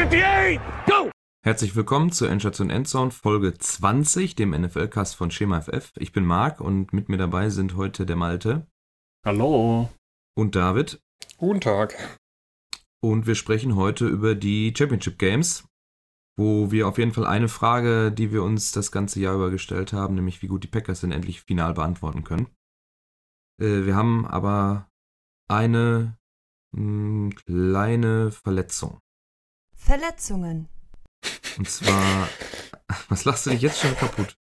58, go! Herzlich willkommen zur Endstation Endzone Folge 20, dem NFL-Cast von Schema FF. Ich bin Marc und mit mir dabei sind heute der Malte. Hallo. Und David. Guten Tag. Und wir sprechen heute über die Championship Games, wo wir auf jeden Fall eine Frage, die wir uns das ganze Jahr über gestellt haben, nämlich wie gut die Packers denn endlich final beantworten können. Äh, wir haben aber eine mh, hm, kleine Verletzung. Verletzungen. Und zwar, was lachst du dich jetzt schon kaputt?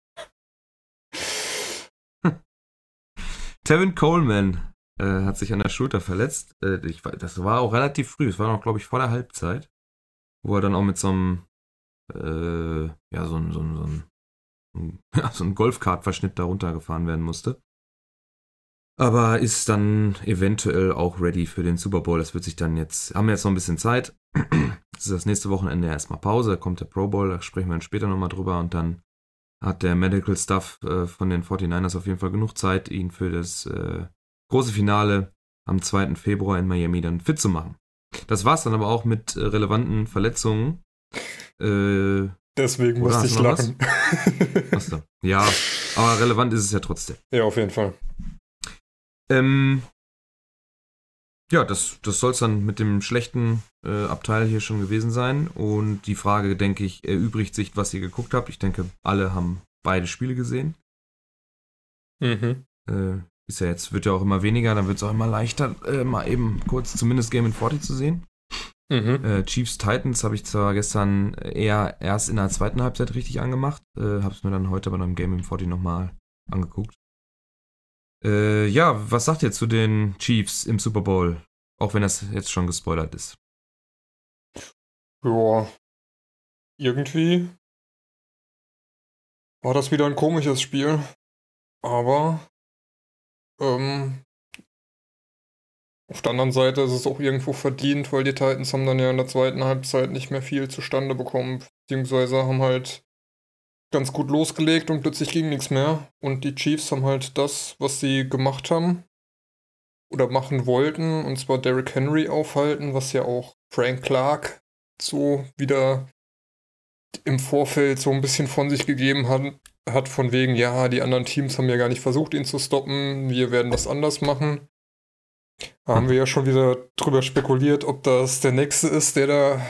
Tevin Coleman äh, hat sich an der Schulter verletzt. Äh, ich, das war auch relativ früh. Es war noch, glaube ich, vor der Halbzeit, wo er dann auch mit so einem, äh, ja, so, ein, so, so ja, so ein Golfkart-Verschnitt da runtergefahren werden musste. Aber ist dann eventuell auch ready für den Super Bowl. Das wird sich dann jetzt, haben wir jetzt noch ein bisschen Zeit. Das ist das nächste Wochenende erstmal Pause, da kommt der Pro Bowl, da sprechen wir dann später nochmal drüber und dann hat der Medical Stuff äh, von den 49ers auf jeden Fall genug Zeit, ihn für das äh, große Finale am 2. Februar in Miami dann fit zu machen. Das war's dann aber auch mit äh, relevanten Verletzungen. Äh, Deswegen musste ich lachen. Achso. Ja, aber relevant ist es ja trotzdem. Ja, auf jeden Fall. Ähm, ja, das, das soll es dann mit dem schlechten äh, Abteil hier schon gewesen sein. Und die Frage, denke ich, erübrigt sich, was ihr geguckt habt. Ich denke, alle haben beide Spiele gesehen. Mhm. Äh, ist ja jetzt, wird ja auch immer weniger, dann wird es auch immer leichter, äh, mal eben kurz zumindest Game in 40 zu sehen. Mhm. Äh, Chiefs Titans habe ich zwar gestern eher erst in der zweiten Halbzeit richtig angemacht, äh, habe es mir dann heute bei einem Game in 40 nochmal angeguckt. Äh, ja, was sagt ihr zu den Chiefs im Super Bowl? Auch wenn das jetzt schon gespoilert ist. Ja, irgendwie war das wieder ein komisches Spiel. Aber ähm, auf der anderen Seite ist es auch irgendwo verdient, weil die Titans haben dann ja in der zweiten Halbzeit nicht mehr viel zustande bekommen, beziehungsweise haben halt ganz gut losgelegt und plötzlich ging nichts mehr. Und die Chiefs haben halt das, was sie gemacht haben oder machen wollten, und zwar Derrick Henry aufhalten, was ja auch Frank Clark so wieder im Vorfeld so ein bisschen von sich gegeben hat, hat von wegen, ja, die anderen Teams haben ja gar nicht versucht, ihn zu stoppen, wir werden das anders machen. Da haben wir ja schon wieder drüber spekuliert, ob das der Nächste ist, der da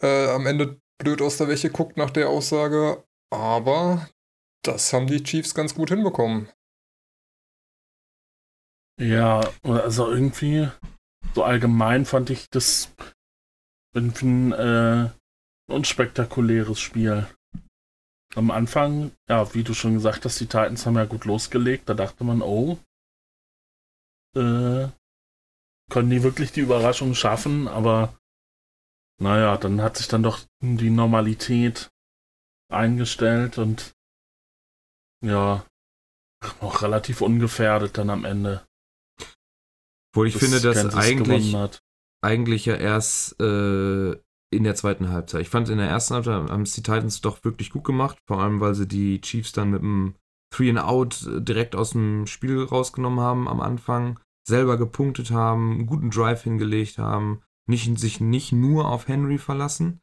äh, am Ende blöd aus der Wäsche guckt nach der Aussage. Aber das haben die Chiefs ganz gut hinbekommen. Ja, also irgendwie, so allgemein fand ich das irgendwie ein äh, unspektakuläres Spiel. Am Anfang, ja, wie du schon gesagt hast, die Titans haben ja gut losgelegt. Da dachte man, oh, äh, können die wirklich die Überraschung schaffen? Aber naja, dann hat sich dann doch die Normalität eingestellt und ja, auch relativ ungefährdet dann am Ende. Wo ich das finde, dass eigentlich, eigentlich ja erst äh, in der zweiten Halbzeit. Ich fand in der ersten Halbzeit haben es die Titans doch wirklich gut gemacht, vor allem weil sie die Chiefs dann mit dem Three and Out äh, direkt aus dem Spiel rausgenommen haben am Anfang, selber gepunktet haben, einen guten Drive hingelegt haben, nicht, sich nicht nur auf Henry verlassen.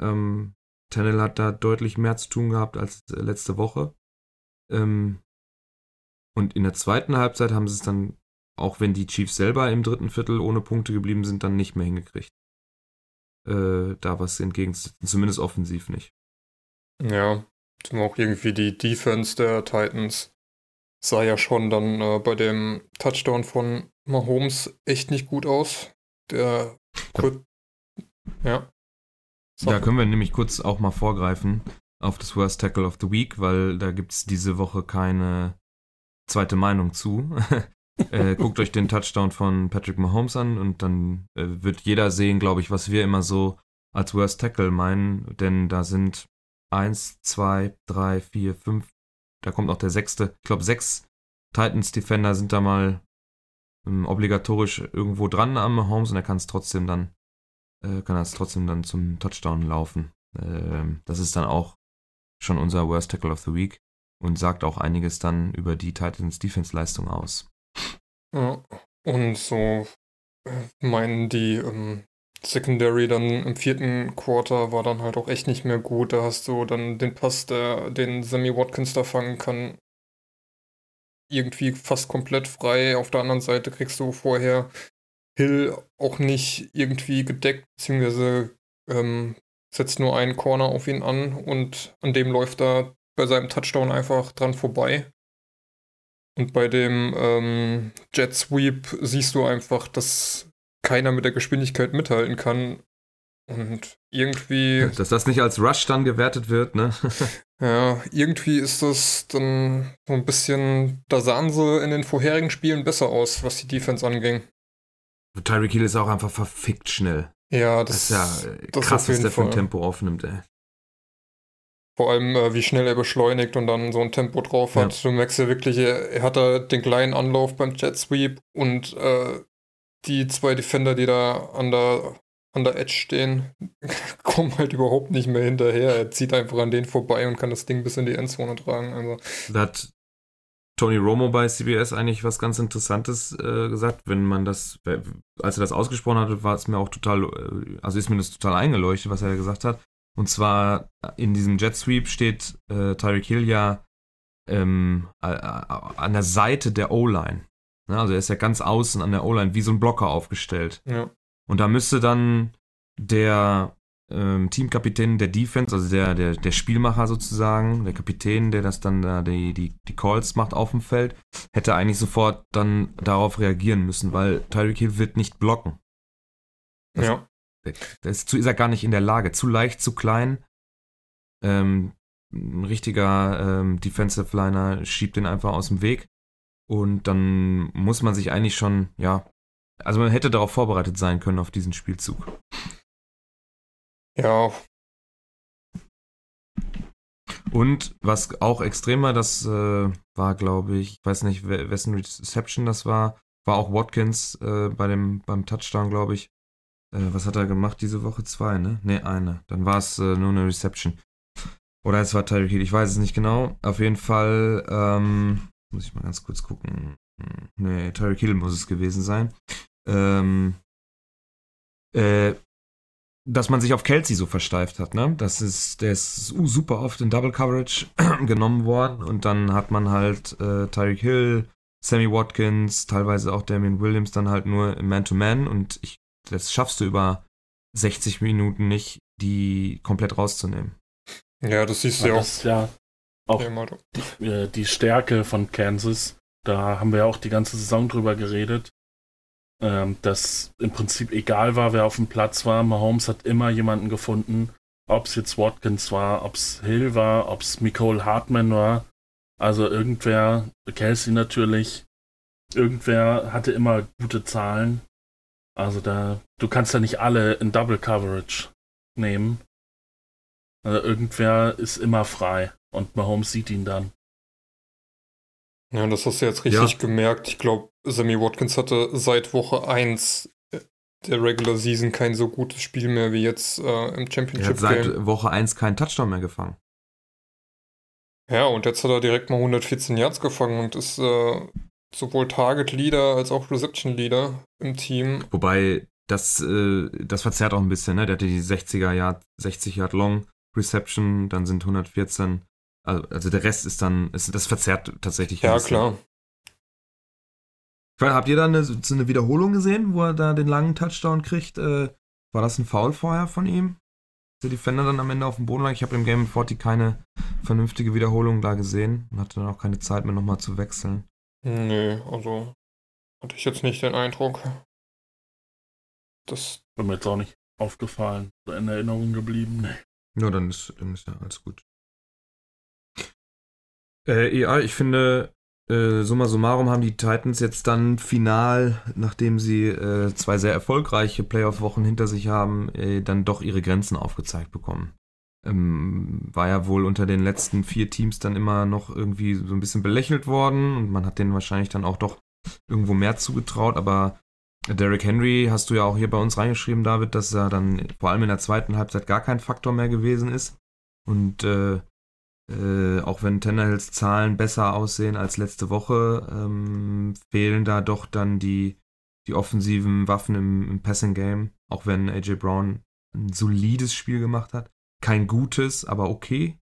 Ähm, Tennell hat da deutlich mehr zu tun gehabt als äh, letzte Woche. Ähm, und in der zweiten Halbzeit haben sie es dann, auch wenn die Chiefs selber im dritten Viertel ohne Punkte geblieben sind, dann nicht mehr hingekriegt. Äh, da was entgegenzusetzen, zumindest offensiv nicht. Ja, auch irgendwie die Defense der Titans sah ja schon dann äh, bei dem Touchdown von Mahomes echt nicht gut aus. Der ja. ja. Da können wir nämlich kurz auch mal vorgreifen auf das Worst Tackle of the Week, weil da gibt es diese Woche keine zweite Meinung zu. äh, guckt euch den Touchdown von Patrick Mahomes an und dann äh, wird jeder sehen, glaube ich, was wir immer so als Worst Tackle meinen, denn da sind eins, zwei, drei, vier, fünf, da kommt auch der sechste, ich glaube sechs Titans Defender sind da mal ähm, obligatorisch irgendwo dran am Mahomes und er kann es trotzdem dann äh, kann das trotzdem dann zum Touchdown laufen. Äh, das ist dann auch schon unser Worst Tackle of the Week und sagt auch einiges dann über die Titans Defense-Leistung aus. Ja, und so äh, meinen die ähm, Secondary dann im vierten Quarter war dann halt auch echt nicht mehr gut. Da hast du dann den Pass, der den Sammy Watkins da fangen kann, irgendwie fast komplett frei. Auf der anderen Seite kriegst du vorher Hill auch nicht irgendwie gedeckt, beziehungsweise ähm, setzt nur einen Corner auf ihn an und an dem läuft er bei seinem Touchdown einfach dran vorbei. Und bei dem ähm, Jet Sweep siehst du einfach, dass keiner mit der Geschwindigkeit mithalten kann. Und irgendwie. Dass das nicht als Rush dann gewertet wird, ne? ja, irgendwie ist das dann so ein bisschen, da sahen sie in den vorherigen Spielen besser aus, was die Defense anging. Tyreek Hill ist auch einfach verfickt schnell. Ja, das, das ist ja das krass, was der für ein Tempo aufnimmt, ey. Vor allem, äh, wie schnell er beschleunigt und dann so ein Tempo drauf hat. Ja. Du merkst ja wirklich, er, hat da den kleinen Anlauf beim Jet Sweep und äh, die zwei Defender, die da an der, an der Edge stehen, kommen halt überhaupt nicht mehr hinterher. Er zieht einfach an denen vorbei und kann das Ding bis in die Endzone tragen. Also. Da hat Tony Romo bei CBS eigentlich was ganz Interessantes äh, gesagt. Wenn man das, als er das ausgesprochen hatte, war es mir auch total, äh, also ist mir das total eingeleuchtet, was er gesagt hat. Und zwar in diesem Jet Sweep steht äh, Tyreek Hill ja ähm, an der Seite der O-Line. Ne? Also er ist ja ganz außen an der O-Line wie so ein Blocker aufgestellt. Ja. Und da müsste dann der ähm, Teamkapitän der Defense, also der, der, der Spielmacher sozusagen, der Kapitän, der das dann da die, die, die Calls macht auf dem Feld, hätte eigentlich sofort dann darauf reagieren müssen, weil Tyreek Hill wird nicht blocken. Das, ja. Das ist, ist er gar nicht in der Lage. Zu leicht, zu klein. Ähm, ein richtiger ähm, Defensive Liner schiebt den einfach aus dem Weg. Und dann muss man sich eigentlich schon, ja, also man hätte darauf vorbereitet sein können auf diesen Spielzug. Ja. Und was auch extrem war, das äh, war, glaube ich, ich weiß nicht, wessen Reception das war, war auch Watkins äh, bei dem, beim Touchdown, glaube ich. Äh, was hat er gemacht diese Woche? Zwei, ne? Ne, eine. Dann war es äh, nur eine Reception. Oder es war Tyreek Hill, ich weiß es nicht genau. Auf jeden Fall, ähm, muss ich mal ganz kurz gucken. Ne, Tyreek Hill muss es gewesen sein. Ähm, äh, dass man sich auf Kelsey so versteift hat, ne? Das ist, der ist super oft in Double Coverage genommen worden und dann hat man halt äh, Tyreek Hill, Sammy Watkins, teilweise auch Damien Williams dann halt nur im Man-to-Man -Man und ich das schaffst du über 60 Minuten nicht, die komplett rauszunehmen. Ja, das siehst du ja auch. Das ist ja auch die, äh, die, Stärke von Kansas. Da haben wir ja auch die ganze Saison drüber geredet. Ähm, dass im Prinzip egal war, wer auf dem Platz war. Mahomes hat immer jemanden gefunden. Ob es jetzt Watkins war, ob es Hill war, ob es Nicole Hartman war. Also irgendwer, Kelsey natürlich, irgendwer hatte immer gute Zahlen also da, du kannst ja nicht alle in Double Coverage nehmen. Also irgendwer ist immer frei und Mahomes sieht ihn dann. Ja, das hast du jetzt richtig ja. gemerkt. Ich glaube, Sammy Watkins hatte seit Woche 1 der Regular Season kein so gutes Spiel mehr wie jetzt äh, im Championship. Er hat seit Game. Woche 1 keinen Touchdown mehr gefangen. Ja, und jetzt hat er direkt mal 114 Yards gefangen und ist äh, sowohl Target Leader als auch Reception Leader im Team. Wobei das, äh, das verzerrt auch ein bisschen, ne? Der hatte die 60er Yard, 60 Yard Long Reception, dann sind 114. Also, also der Rest ist dann, ist, das verzerrt tatsächlich. Ja, klar. Meine, habt ihr da eine, so eine Wiederholung gesehen, wo er da den langen Touchdown kriegt? Äh, war das ein Foul vorher von ihm? Der Defender dann am Ende auf dem Boden lag. Ich habe im Game 40 keine vernünftige Wiederholung da gesehen und hatte dann auch keine Zeit mehr nochmal zu wechseln. Nee, also hatte ich jetzt nicht den Eindruck. Das. War mir jetzt auch nicht aufgefallen. In Erinnerung geblieben. Nee. Ja, dann ist, dann ist ja alles gut. Äh, ja, ich finde, äh, summa summarum haben die Titans jetzt dann final, nachdem sie äh, zwei sehr erfolgreiche Playoff-Wochen hinter sich haben, äh, dann doch ihre Grenzen aufgezeigt bekommen ähm, war ja wohl unter den letzten vier Teams dann immer noch irgendwie so ein bisschen belächelt worden und man hat denen wahrscheinlich dann auch doch irgendwo mehr zugetraut, aber Derrick Henry hast du ja auch hier bei uns reingeschrieben, David, dass er dann vor allem in der zweiten Halbzeit gar kein Faktor mehr gewesen ist. Und äh, äh, auch wenn Tannehills Zahlen besser aussehen als letzte Woche, ähm, fehlen da doch dann die, die offensiven Waffen im, im Passing Game. auch wenn AJ Brown ein solides Spiel gemacht hat. Kein gutes, aber okay.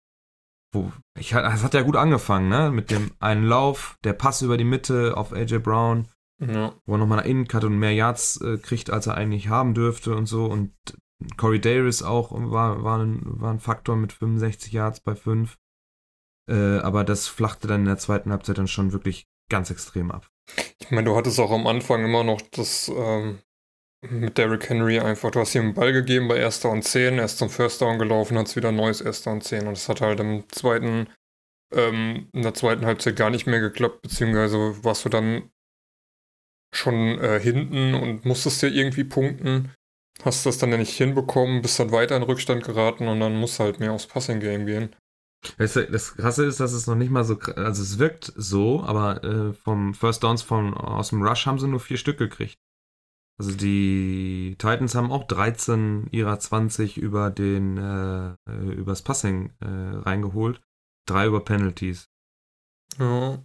Wo, ich, es hat ja gut angefangen, ne? Mit dem einen Lauf, der Pass über die Mitte auf AJ Brown, Ja. wo er nochmal eine Innencut und mehr Yards äh, kriegt, als er eigentlich haben dürfte und so. Und Corey Davis auch war, war, ein, war ein Faktor mit 65 Yards bei 5. Äh, aber das flachte dann in der zweiten Halbzeit dann schon wirklich ganz extrem ab. Ich meine, du hattest auch am Anfang immer noch das ähm, mit Derrick Henry einfach, du hast ihm einen Ball gegeben bei erster und 10, er ist zum First Down gelaufen, hat es wieder neues erster und 10 und es hat halt im zweiten, ähm, in der zweiten Halbzeit gar nicht mehr geklappt, beziehungsweise warst du dann schon äh, hinten und musstest ja irgendwie punkten, hast das dann ja nicht hinbekommen, bist dann weiter in Rückstand geraten und dann musst du halt mehr aufs Passing Game gehen. Das, das Krasse ist, dass es noch nicht mal so, also es wirkt so, aber äh, vom First Downs von, aus dem Rush haben sie nur vier Stück gekriegt. Also die Titans haben auch 13 ihrer 20 über den, äh, äh, übers Passing äh, reingeholt. Drei über Penalties. Ja.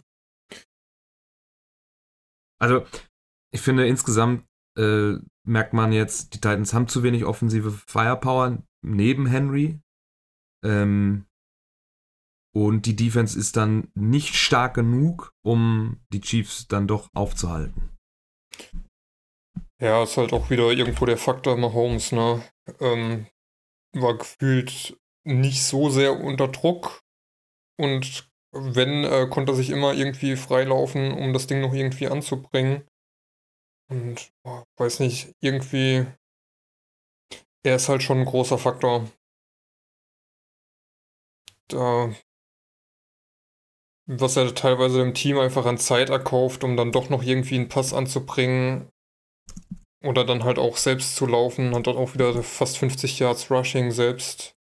Also, ich finde insgesamt äh, merkt man jetzt, die Titans haben zu wenig offensive Firepower neben Henry. Ähm, und die Defense ist dann nicht stark genug, um die Chiefs dann doch aufzuhalten. Ja, ist halt auch wieder irgendwo der Faktor Mahomes, ne? Ähm, war gefühlt nicht so sehr unter Druck und wenn, äh, konnte er sich immer irgendwie freilaufen, um das Ding noch irgendwie anzubringen. Und boah, weiß nicht, irgendwie, er ist halt schon ein großer Faktor. Da, was er teilweise dem Team einfach an Zeit erkauft, um dann doch noch irgendwie einen Pass anzubringen, oder dann halt auch selbst zu laufen, hat dann auch wieder fast 50 Yards Rushing selbst.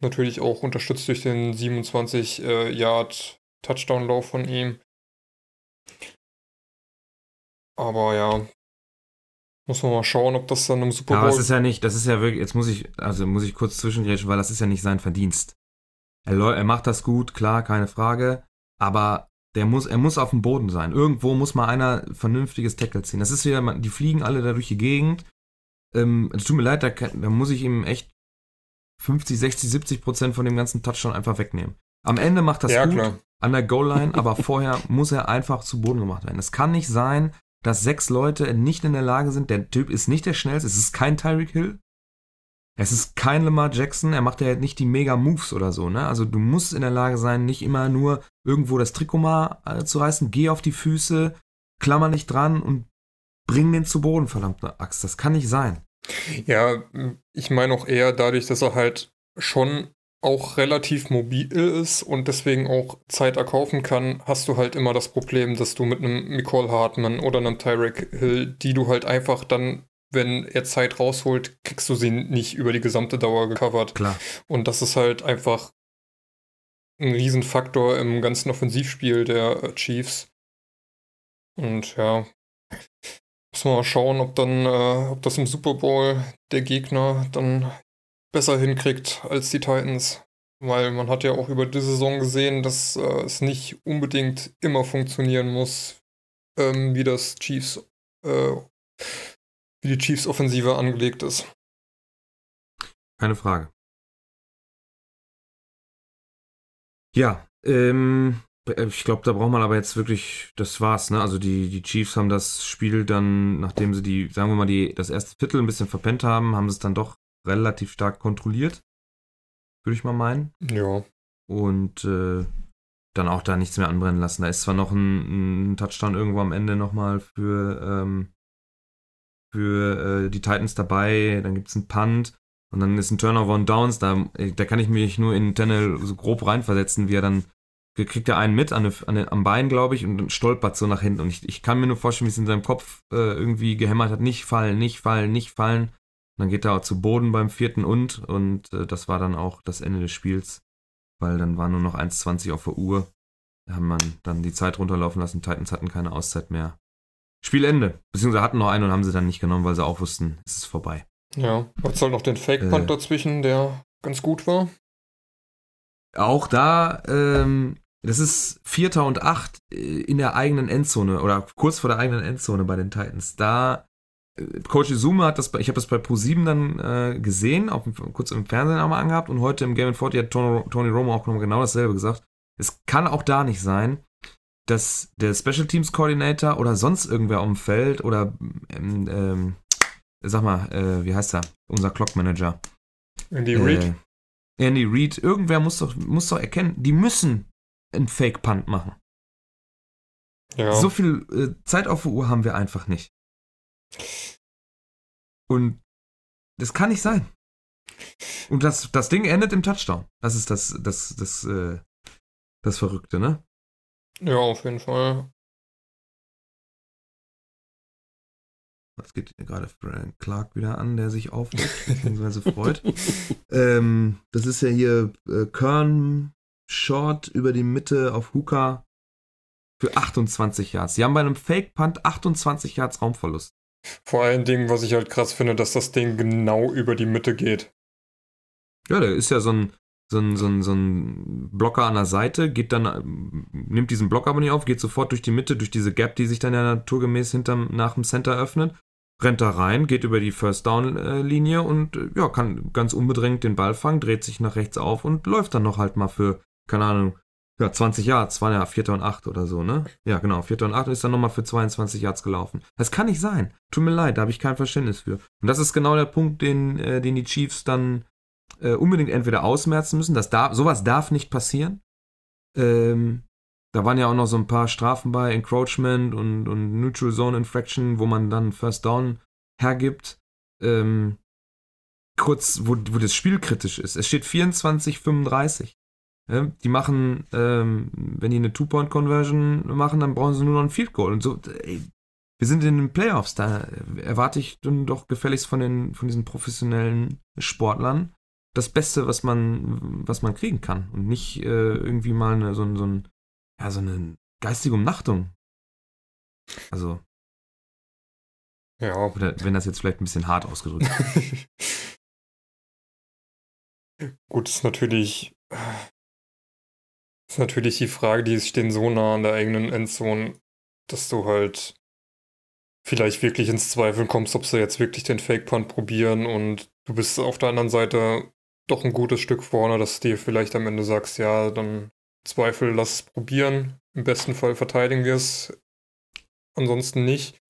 Natürlich auch unterstützt durch den 27 äh, Yard Touchdown-Lauf von ihm. Aber ja, muss man mal schauen, ob das dann im Super Bowl. aber es ist ja nicht, das ist ja wirklich, jetzt muss ich, also muss ich kurz zwischengrätschen, weil das ist ja nicht sein Verdienst. Er, er macht das gut, klar, keine Frage, aber der muss, er muss auf dem Boden sein. Irgendwo muss mal einer vernünftiges Tackle ziehen. Das ist wieder, die fliegen alle da durch die Gegend. Ähm, es tut mir leid, da, da muss ich ihm echt 50, 60, 70 Prozent von dem ganzen Touchdown einfach wegnehmen. Am Ende macht das ja, gut klar. an der Goal-Line, aber vorher muss er einfach zu Boden gemacht werden. Es kann nicht sein, dass sechs Leute nicht in der Lage sind. Der Typ ist nicht der schnellste. Es ist kein Tyreek Hill. Es ist kein Lamar Jackson. Er macht ja nicht die mega Moves oder so. Ne? Also du musst in der Lage sein, nicht immer nur irgendwo das Trikot mal äh, zu reißen. Geh auf die Füße, klammer nicht dran und bring den zu Boden, verdammte Axt. Das kann nicht sein. Ja, ich meine auch eher dadurch, dass er halt schon auch relativ mobil ist und deswegen auch Zeit erkaufen kann, hast du halt immer das Problem, dass du mit einem Nicole Hartman oder einem Tyreek Hill, die du halt einfach dann, wenn er Zeit rausholt, kriegst du sie nicht über die gesamte Dauer gecovert. Klar. Und das ist halt einfach ein Riesenfaktor im ganzen Offensivspiel der äh, Chiefs. Und ja, muss man mal schauen, ob dann, äh, ob das im Super Bowl der Gegner dann besser hinkriegt als die Titans. Weil man hat ja auch über die Saison gesehen, dass äh, es nicht unbedingt immer funktionieren muss, ähm, wie das Chiefs, äh, wie die Chiefs Offensive angelegt ist. Keine Frage. Ja, ähm, ich glaube, da braucht man aber jetzt wirklich, das war's, ne? Also die, die Chiefs haben das Spiel dann, nachdem sie die, sagen wir mal, die, das erste Viertel ein bisschen verpennt haben, haben sie es dann doch relativ stark kontrolliert. Würde ich mal meinen. Ja. Und äh, dann auch da nichts mehr anbrennen lassen. Da ist zwar noch ein, ein Touchdown irgendwo am Ende nochmal für, ähm, für äh, die Titans dabei, dann gibt es einen Punt und dann ist ein Turnover und Downs, da, äh, da kann ich mich nur in Tennel so grob reinversetzen, wie er dann kriegt er einen mit an, an, am Bein, glaube ich, und dann stolpert so nach hinten. Und ich, ich kann mir nur vorstellen, wie es in seinem Kopf äh, irgendwie gehämmert hat, nicht fallen, nicht fallen, nicht fallen. Und dann geht er auch zu Boden beim vierten und und äh, das war dann auch das Ende des Spiels, weil dann war nur noch 1,20 auf der Uhr. Da haben man dann die Zeit runterlaufen lassen. Titans hatten keine Auszeit mehr. Spielende. Beziehungsweise hatten noch einen und haben sie dann nicht genommen, weil sie auch wussten, es ist vorbei. Ja. Hat halt noch den Fake-Punt Äh. dazwischen, der ganz gut war. Auch da, ähm, das ist Vierter und Acht äh, in der eigenen Endzone oder kurz vor der eigenen Endzone bei den Titans. Da äh, Coach Izuma hat das, bei, ich habe das bei Pro7 dann äh, gesehen, auch kurz im Fernsehen einmal angehabt und heute im Game 40 hat Tony, Tony Romo auch genau dasselbe gesagt. Es kann auch da nicht sein, dass der Special Teams Coordinator oder sonst irgendwer auf dem Feld oder ähm, ähm, sag mal, äh, wie heißt er? Unser Clock Manager. Andy Reid. Äh, Andy Reid. Irgendwer muss doch, muss doch erkennen, die müssen einen Fake Punt machen. Ja. So viel äh, Zeit auf der Uhr haben wir einfach nicht. Und das kann nicht sein. Und das, das Ding endet im Touchdown. Das ist das, das, das, äh, das Verrückte, ne? Ja, auf jeden Fall. Was geht gerade Frank Clark wieder an, der sich aufregt, beziehungsweise freut. ähm, das ist ja hier äh, Kern Short über die Mitte auf Hooker für 28 Yards. Sie haben bei einem Fake Punt 28 Yards Raumverlust. Vor allen Dingen, was ich halt krass finde, dass das Ding genau über die Mitte geht. Ja, der ist ja so ein, so ein, so ein, so ein Blocker an der Seite, geht dann, nimmt diesen Block aber nicht auf, geht sofort durch die Mitte, durch diese Gap, die sich dann ja naturgemäß hinterm, nach dem Center öffnet, rennt da rein, geht über die First Down äh, und äh, ja, kann ganz unbedrängt den Ball fangen, dreht sich nach rechts auf und läuft dann noch halt mal für, keine Ahnung, ja, 20 Yards, waren ja Vierter und Acht oder so, ne? Ja, genau, Vierter und Acht und ist dann nochmal für 22 Yards gelaufen. Das kann nicht sein. Tut mir leid, da habe ich kein Verständnis für. Und das ist genau der Punkt, den, äh, den die Chiefs dann äh, unbedingt entweder ausmerzen müssen. Das darf, sowas darf nicht passieren. Ähm, da waren ja auch noch so ein paar Strafen bei, Encroachment und, und Neutral Zone Infraction, wo man dann First Down hergibt. Ähm, kurz, wo, wo das Spiel kritisch ist. Es steht 24-35. Ja, die machen, ähm, wenn die eine Two-Point-Conversion machen, dann brauchen sie nur noch ein Field Goal. Und so, ey, wir sind in den Playoffs, da erwarte ich dann doch gefälligst von, den, von diesen professionellen Sportlern das Beste, was man, was man kriegen kann. Und nicht äh, irgendwie mal eine, so, so, ein, ja, so eine geistige Umnachtung. Also, Ja. oder wenn das jetzt vielleicht ein bisschen hart ausgedrückt ist. Gut, ist natürlich, ist natürlich die Frage, die stehen so nah an der eigenen Endzone, dass du halt vielleicht wirklich ins Zweifeln kommst, ob sie jetzt wirklich den Fake Punt probieren und du bist auf der anderen Seite doch ein gutes Stück vorne, dass du dir vielleicht am Ende sagst, ja, dann Zweifel, lass es probieren. Im besten Fall verteidigen wir es. Ansonsten nicht.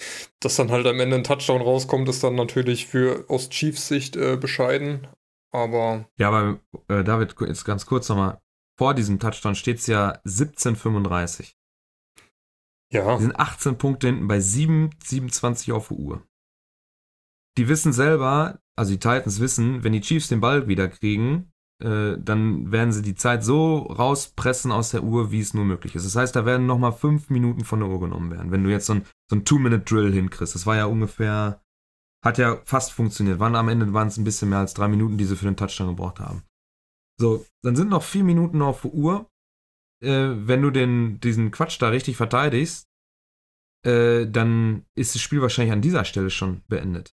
Dass dann halt am Ende ein Touchdown rauskommt, ist dann natürlich für aus Chiefs Sicht äh, bescheiden. Aber Ja, aber äh, David, jetzt ganz kurz nochmal. Vor diesem Touchdown steht es ja 17:35. ja, Die sind 18 Punkte hinten bei 7, 27 auf der Uhr. Die wissen selber, also die Titans wissen, wenn die Chiefs den Ball wieder kriegen, äh, dann werden sie die Zeit so rauspressen aus der Uhr, wie es nur möglich ist. Das heißt, da werden nochmal 5 Minuten von der Uhr genommen werden, wenn du jetzt so ein, so ein Two-Minute-Drill hinkriegst. Das war ja ungefähr, hat ja fast funktioniert. Waren am Ende waren es ein bisschen mehr als drei Minuten, die sie für den Touchdown gebraucht haben. So, dann sind noch vier Minuten auf der Uhr. Äh, wenn du den, diesen Quatsch da richtig verteidigst, äh, dann ist das Spiel wahrscheinlich an dieser Stelle schon beendet.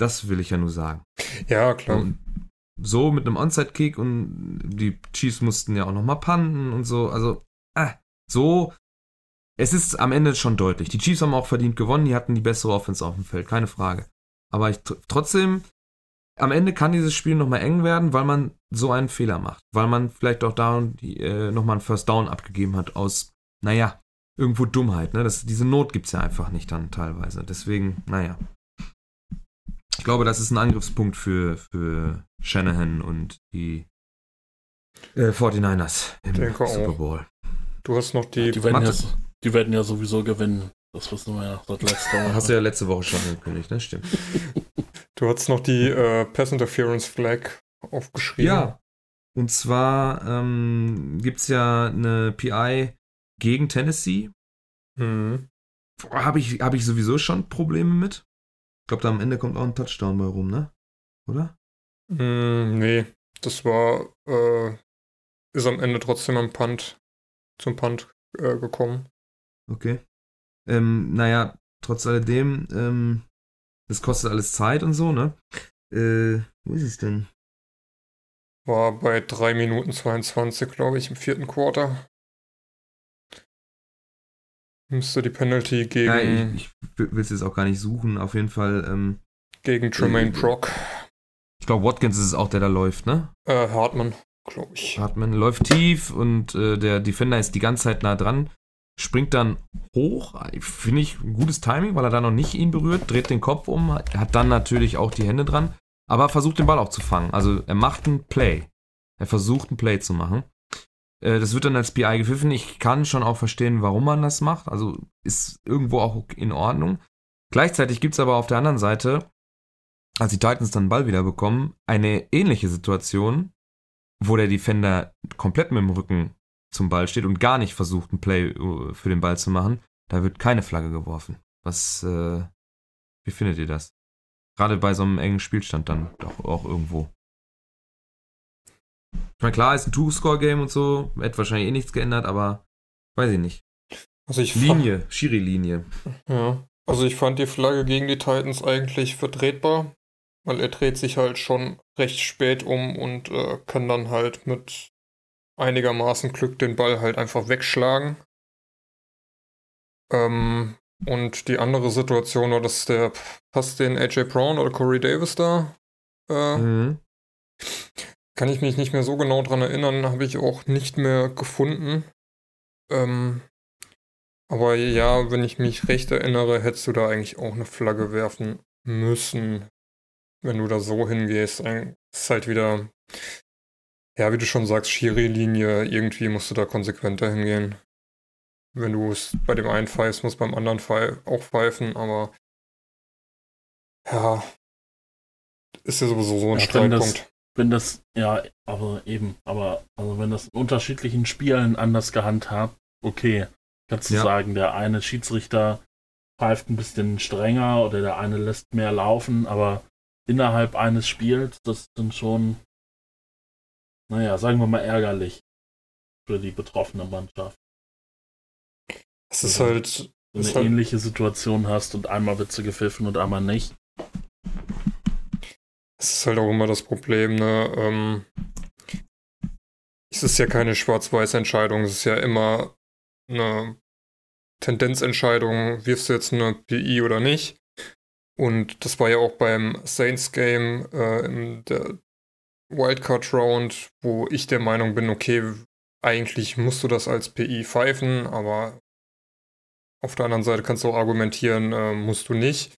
Das will ich ja nur sagen. ja, klar. Und so mit einem Onside-Kick und die Chiefs mussten ja auch nochmal punten und so. Also, äh, so. Es ist am Ende schon deutlich. Die Chiefs haben auch verdient gewonnen. Die hatten die bessere Offense auf dem Feld, keine Frage. Aber ich, tr- trotzdem, am Ende kann dieses Spiel nochmal eng werden, weil man so einen Fehler macht. Weil man vielleicht auch da äh, nochmal einen First Down abgegeben hat aus, naja, irgendwo Dummheit. Ne? Das, diese Not gibt es ja einfach nicht dann teilweise. Deswegen, naja. Ich glaube, das ist ein Angriffspunkt für, für Shanahan und die äh, 49ers im Denke auch. Super Bowl. Du hast noch die. Die werden, ja, die werden ja sowieso gewinnen. Das wissen wir ja seit letzter Woche. Hast du ja letzte Woche schon angekündigt, ne? Stimmt. Du hast noch die äh, Pass Interference Flag aufgeschrieben. Ja. Und zwar ähm, gibt es ja eine PI gegen Tennessee. Mhm. Habe ich, hab ich sowieso schon Probleme mit. Ich glaube, da am Ende kommt auch ein Touchdown bei rum, ne? Oder? Mm, nee, das war. Äh, ist am Ende trotzdem am Punt. Zum Punt äh, gekommen. Okay. Ähm, naja, trotz alledem, ähm, das kostet alles Zeit und so, ne? Äh, wo ist es denn? War bei 3 Minuten 22, glaube ich, im vierten Quarter. Müsste die Penalty gegen, Ja, ich, ich will es jetzt auch gar nicht suchen. Auf jeden Fall, ähm, gegen Tremaine äh, Brock. ich glaube, Watkins ist es auch, der da läuft, ne? Äh, Hartmann, glaube ich. Hartman läuft tief und äh, der Defender ist die ganze Zeit nah dran, springt dann hoch, finde ich ein gutes Timing, weil er da noch nicht ihn berührt, dreht den Kopf um, hat dann natürlich auch die Hände dran, aber versucht den Ball auch zu fangen. Also er macht ein Play. Er versucht ein Play zu machen. Äh, das wird dann als PI gepfiffen. Ich kann schon auch verstehen, warum man das macht. Also ist irgendwo auch in Ordnung. Gleichzeitig gibt es aber auf der anderen Seite, als die Titans dann den Ball wieder bekommen, eine ähnliche Situation, wo der Defender komplett mit dem Rücken zum Ball steht und gar nicht versucht, ein Play äh, für den Ball zu machen. Da wird keine Flagge geworfen. Was, äh, wie findet ihr das? Gerade bei so einem engen Spielstand dann doch auch irgendwo. Ich meine, klar, ist ein Two-Score-Game und so, hätte wahrscheinlich eh nichts geändert, aber weiß ich nicht. Also ich Linie, Schiri-Linie. Ja. Also ich fand die Flagge gegen die Titans eigentlich vertretbar, weil er dreht sich halt schon recht spät um und äh, kann dann halt mit einigermaßen Glück den Ball halt einfach wegschlagen. Ähm, und die andere Situation war, dass der Pass den AJ Brown oder Corey Davis da äh, Mhm. Kann ich mich nicht mehr so genau dran erinnern, habe ich auch nicht mehr gefunden. Ähm, aber ja, wenn ich mich recht erinnere, hättest du da eigentlich auch eine Flagge werfen müssen, wenn du da so hingehst. Ist halt wieder, ja, wie du schon sagst, Schiri-Linie, irgendwie musst du da konsequenter hingehen. Wenn du es bei dem einen pfeifst, musst du beim anderen pfeif auch pfeifen, aber ja, ist ja sowieso so ein Ja, Streitpunkt. Wenn das, ja, aber eben, aber also wenn das in unterschiedlichen Spielen anders gehandhabt, okay. Kannst du Ja. sagen, der eine Schiedsrichter pfeift ein bisschen strenger oder der eine lässt mehr laufen, aber innerhalb eines Spiels, das ist dann schon, naja, sagen wir mal ärgerlich für die betroffene Mannschaft. Es ist Also- halt, Wenn Ist du eine halt- ähnliche Situation hast und einmal wird sie gepfiffen und einmal nicht. Es ist halt auch immer das Problem, ne? Ähm, es ist ja keine Schwarz-Weiß-Entscheidung, es ist ja immer eine Tendenzentscheidung, wirfst du jetzt eine PI oder nicht. Und das war ja auch beim Saints-Game äh, in der Wildcard-Round, wo ich der Meinung bin, okay, eigentlich musst du das als PI pfeifen, aber auf der anderen Seite kannst du auch argumentieren, äh, musst du nicht.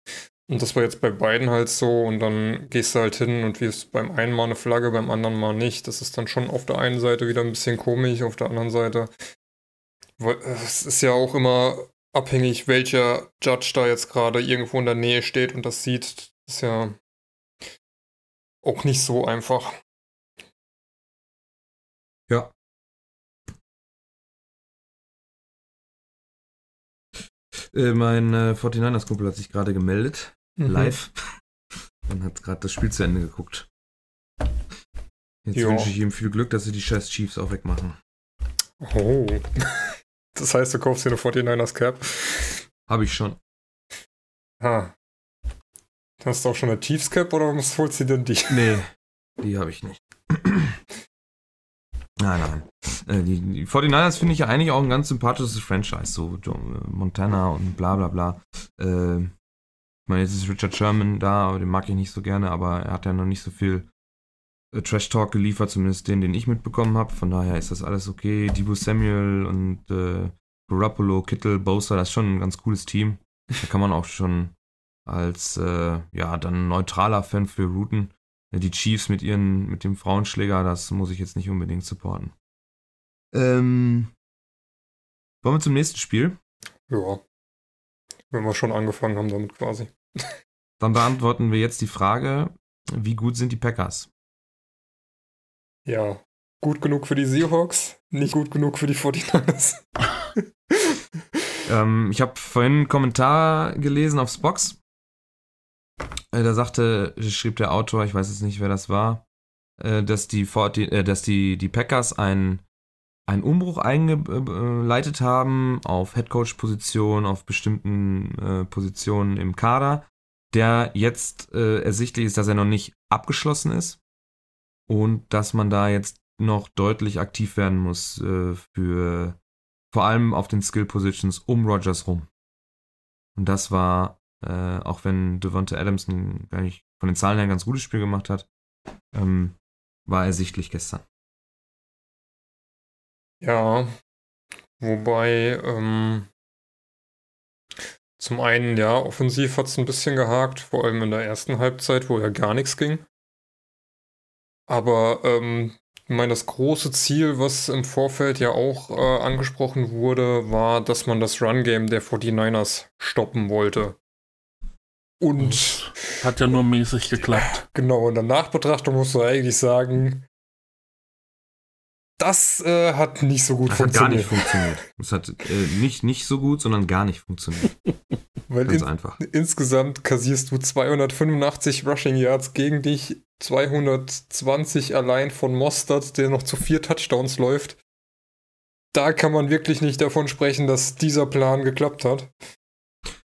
Und das war jetzt bei beiden halt so und dann gehst du halt hin und wirfst beim einen mal eine Flagge, beim anderen mal nicht. Das ist dann schon auf der einen Seite wieder ein bisschen komisch, auf der anderen Seite. äh, Es ist ja auch immer abhängig, welcher Judge da jetzt gerade irgendwo in der Nähe steht und das sieht. Das ist ja auch nicht so einfach. Äh, mein äh, 49ers-Kumpel hat sich gerade gemeldet, Mhm. live, und hat gerade das Spiel zu Ende geguckt. Jetzt wünsche ich ihm viel Glück, dass sie die scheiß Chiefs auch wegmachen. Oh. Das heißt, du kaufst dir eine 49ers Cap. Habe ich schon. Ha. Hast du auch schon eine Chiefs Cap oder was holst du denn die? Nee, die habe ich nicht. Nein, nein. Äh, die, die 49ers finde ich ja eigentlich auch ein ganz sympathisches Franchise, so äh, Montana und bla bla bla. Äh, ich meine, jetzt ist Richard Sherman da, aber den mag ich nicht so gerne, aber er hat ja noch nicht so viel äh, Trash-Talk geliefert, zumindest den, den ich mitbekommen habe. Von daher ist das alles okay. Debo Samuel und äh, Garoppolo, Kittle, Bosa, das ist schon ein ganz cooles Team. Da kann man auch schon als äh, ja dann neutraler Fan für routen. Äh, Die Chiefs mit ihren mit dem Frauenschläger, das muss ich jetzt nicht unbedingt supporten. Ähm, wollen wir zum nächsten Spiel? Ja. Wenn wir schon angefangen haben damit quasi. Dann beantworten wir jetzt die Frage, wie gut sind die Packers? Ja. Gut genug für die Seahawks, nicht gut genug für die 49ers. Ähm, ich habe vorhin einen Kommentar gelesen auf Spox. Äh, da sagte, schrieb der Autor, ich weiß jetzt nicht, wer das war, äh, dass die, 40, äh, dass die, die Packers einen, einen Umbruch eingeleitet haben auf Headcoach-Positionen, auf bestimmten äh, Positionen im Kader, der jetzt äh, ersichtlich ist, dass er noch nicht abgeschlossen ist und dass man da jetzt noch deutlich aktiv werden muss äh, für vor allem auf den Skill Positions um Rogers rum. Und das war, äh, auch wenn Devonta Adams ein, nicht von den Zahlen her ein ganz gutes Spiel gemacht hat, ähm, war ersichtlich gestern. Ja, wobei ähm, zum einen, ja, offensiv hat es ein bisschen gehakt, vor allem in der ersten Halbzeit, wo ja gar nichts ging. Aber ähm, ich meine, das große Ziel, was im Vorfeld ja auch äh, angesprochen wurde, war, dass man das Run-Game der 49ers stoppen wollte. Und hat ja nur mäßig geklappt. Genau, in der Nachbetrachtung musst du eigentlich sagen, das äh, hat nicht so gut das funktioniert. Hat gar nicht funktioniert. Das hat äh, nicht, nicht so gut, sondern gar nicht funktioniert. Weil Ganz in, einfach. insgesamt kassierst du 285 Rushing Yards gegen dich, 220 allein von Mostert, der noch zu vier Touchdowns läuft. Da kann man wirklich nicht davon sprechen, dass dieser Plan geklappt hat.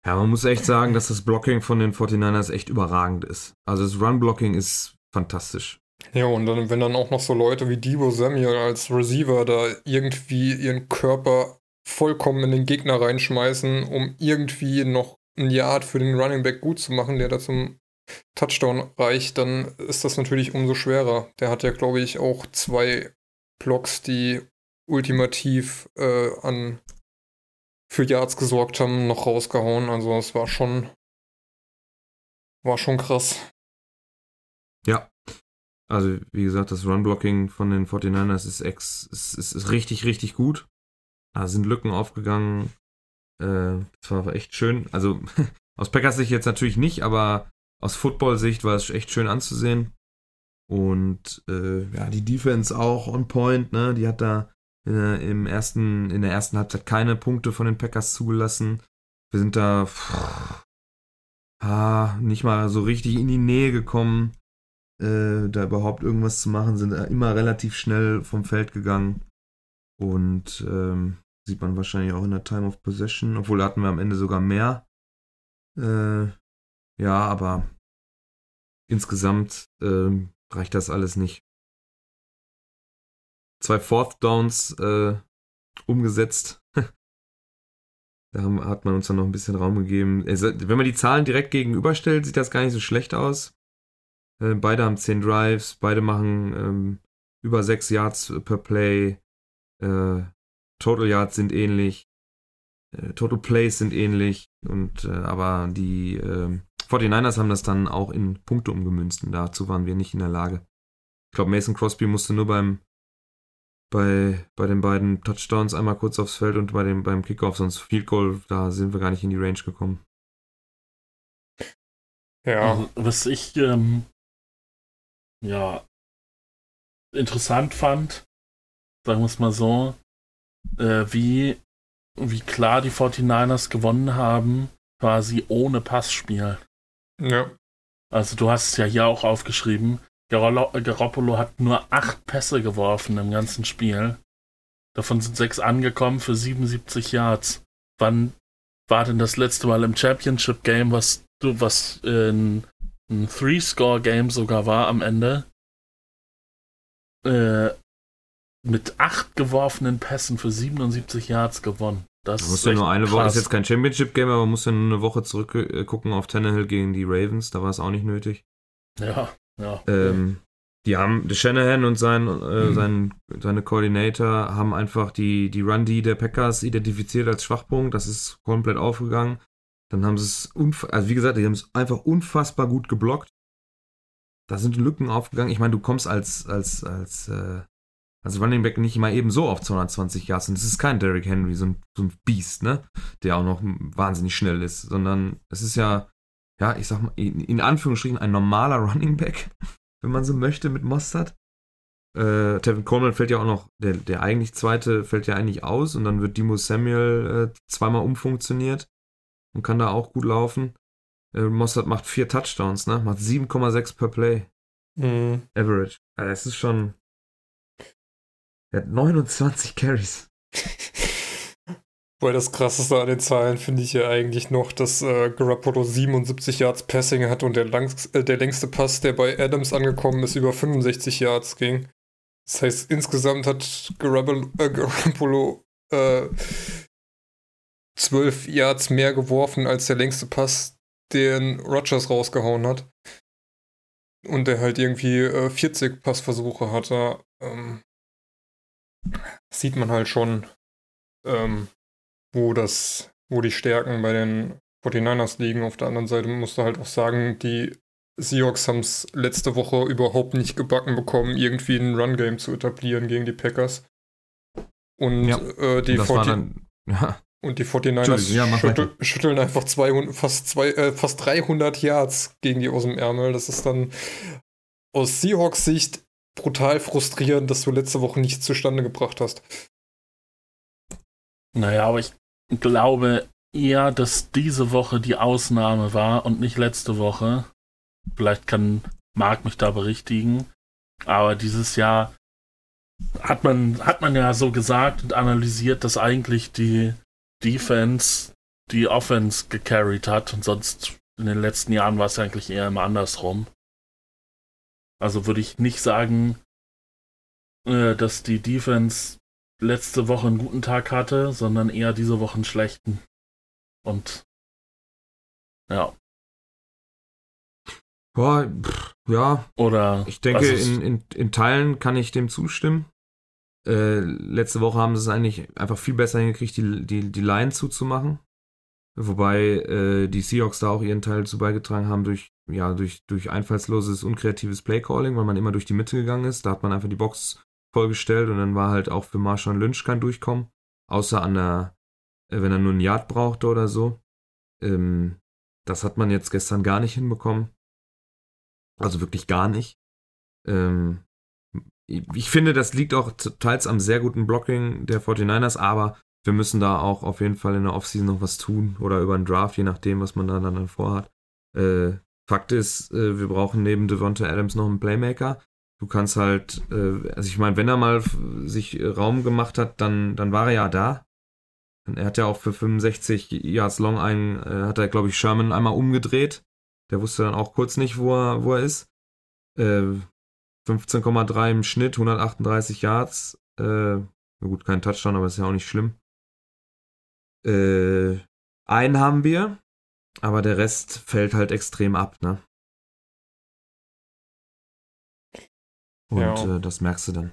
Ja, man muss echt sagen, dass das Blocking von den 49ers echt überragend ist. Also das Run-Blocking ist fantastisch. Ja, und dann, wenn dann auch noch so Leute wie Debo Samuel als Receiver da irgendwie ihren Körper vollkommen in den Gegner reinschmeißen, um irgendwie noch ein Yard für den Running Back gut zu machen, der da zum Touchdown reicht, dann ist das natürlich umso schwerer. Der hat ja, glaube ich, auch zwei Blocks, die ultimativ äh, an für Yards gesorgt haben, noch rausgehauen. Also es war schon war schon krass. Ja. Also, wie gesagt, das Run-Blocking von den 49ers ist, ex, ist, ist, ist richtig, richtig gut. Da sind Lücken aufgegangen. Äh, das war echt schön. Also, aus Packers Sicht jetzt natürlich nicht, aber aus Football-Sicht war es echt schön anzusehen. Und äh, ja, die Defense auch on point, ne? Die hat da äh, im ersten, in der ersten Halbzeit keine Punkte von den Packers zugelassen. Wir sind da pff, ah, nicht mal so richtig in die Nähe gekommen, äh, da überhaupt irgendwas zu machen, sind immer relativ schnell vom Feld gegangen. Und ähm, sieht man wahrscheinlich auch in der Time of Possession, obwohl hatten wir am Ende sogar mehr. Äh, ja, aber insgesamt äh, reicht das alles nicht. Zwei Fourth Downs äh, umgesetzt. da hat man uns dann noch ein bisschen Raum gegeben. Wenn man die Zahlen direkt gegenüberstellt, sieht das gar nicht so schlecht aus. Äh, beide haben 10 Drives, beide machen ähm, über 6 Yards per Play. Äh, Total Yards sind ähnlich. Äh, Total Plays sind ähnlich. Und, äh, aber die 49ers haben das dann auch in Punkte umgemünzt und dazu waren wir nicht in der Lage. Ich glaube, Mason Crosby musste nur beim bei, bei den beiden Touchdowns einmal kurz aufs Feld und bei dem, beim Kickoff, sonst Field Goal, da sind wir gar nicht in die Range gekommen. Ja. Also, was ich ähm, ja interessant fand, sagen wir es mal so, äh, wie, wie klar die 49ers gewonnen haben, quasi ohne Passspiel. Ja. Also du hast es ja hier auch aufgeschrieben, Garoppolo hat nur acht Pässe geworfen im ganzen Spiel. Davon sind sechs angekommen für 77 Yards. Wann war denn das letzte Mal im Championship Game, was du, was in ein Three-Score-Game sogar war am Ende? Äh, mit acht geworfenen Pässen für 77 Yards gewonnen. Das man muss ja nur eine krass. Woche, das ist jetzt kein Championship-Game, aber man muss ja nur eine Woche zurückgucken auf Tannehill gegen die Ravens, da war es auch nicht nötig. Ja, ja. Ähm, die haben, Shanahan und sein, äh, mhm. sein, seine Koordinator haben einfach die, die Run-D der Packers identifiziert als Schwachpunkt. Das ist komplett aufgegangen. Dann haben sie es, also wie gesagt, die haben es einfach unfassbar gut geblockt. Da sind Lücken aufgegangen. Ich meine, du kommst als, als, als, äh, als Running Back nicht mal eben so auf 220 Yards. Und es ist kein Derrick Henry, so ein, so ein Biest, ne? Der auch noch wahnsinnig schnell ist. Sondern es ist ja ja, ich sag mal, in, in Anführungsstrichen ein normaler Running Back, wenn man so möchte, mit Mostert. Äh, Tevin Coleman fällt ja auch noch, der, der eigentlich zweite fällt ja eigentlich aus und dann wird Dimo Samuel äh, zweimal umfunktioniert und kann da auch gut laufen. Äh, Mostert macht vier Touchdowns, ne? Macht 7,6 per Play. Mhm. Average. Also es ist schon. Er hat 29 Carries. Weil das krasseste an den Zahlen finde ich ja eigentlich noch, dass äh, Garoppolo 77 Yards Passing hat und der, langs äh, der längste Pass, der bei Adams angekommen ist, über 65 Yards ging. Das heißt, insgesamt hat Garoppolo, äh, Garoppolo äh, 12 Yards mehr geworfen als der längste Pass, den Rogers rausgehauen hat. Und der halt irgendwie äh, 40 Passversuche hatte. Ähm, sieht man halt schon, ähm, wo das, wo die Stärken bei den 49ers liegen. Auf der anderen Seite musst du halt auch sagen, die Seahawks haben es letzte Woche überhaupt nicht gebacken bekommen, irgendwie ein Run-Game zu etablieren gegen die Packers. Und ja, äh, die, 40, dann, ja. Und die 49ers ja, schüttel, schütteln einfach 200, fast, zwei, äh, fast 300 Yards gegen die aus dem Ärmel. Das ist dann aus Seahawks Sicht brutal frustrierend, dass du letzte Woche nichts zustande gebracht hast. Naja, aber ich glaube eher, dass diese Woche die Ausnahme war und nicht letzte Woche. Vielleicht kann Marc mich da berichtigen. Aber dieses Jahr hat man, hat man ja so gesagt und analysiert, dass eigentlich die Defense die Offense gecarried hat und sonst in den letzten Jahren war es eigentlich eher immer andersrum. Also würde ich nicht sagen, äh, dass die Defense letzte Woche einen guten Tag hatte, sondern eher diese Woche einen schlechten. Und ja. Pff, ja. Oder. Ich denke, in, in, in Teilen kann ich dem zustimmen. Äh, letzte Woche haben sie es eigentlich einfach viel besser hingekriegt, die, die, die Line zuzumachen. Wobei äh, die Seahawks da auch ihren Teil dazu beigetragen haben durch, ja, durch, durch einfallsloses, unkreatives Playcalling, weil man immer durch die Mitte gegangen ist. Da hat man einfach die Box vollgestellt und dann war halt auch für Marshawn Lynch kein Durchkommen. Außer an der, äh, wenn er nur einen Yard brauchte oder so. Ähm, das hat man jetzt gestern gar nicht hinbekommen. Also wirklich gar nicht. Ähm, ich finde, das liegt auch teils am sehr guten Blocking der 49ers, aber wir müssen da auch auf jeden Fall in der Offseason noch was tun oder über einen Draft, je nachdem, was man da dann vorhat. Äh, Fakt ist, äh, wir brauchen neben Devonta Adams noch einen Playmaker. Du kannst halt, äh, also ich meine, wenn er mal sich Raum gemacht hat, dann, dann war er ja da. Er hat ja auch für 65 Yards Long einen, äh, hat er, glaube ich, Sherman einmal umgedreht. Der wusste dann auch kurz nicht, wo er, wo er ist. Äh, 15,3 im Schnitt, 138 Yards. Äh, gut, kein Touchdown, aber ist ja auch nicht schlimm. Äh, einen haben wir, aber der Rest fällt halt extrem ab, ne? Und ja. äh, das merkst du dann.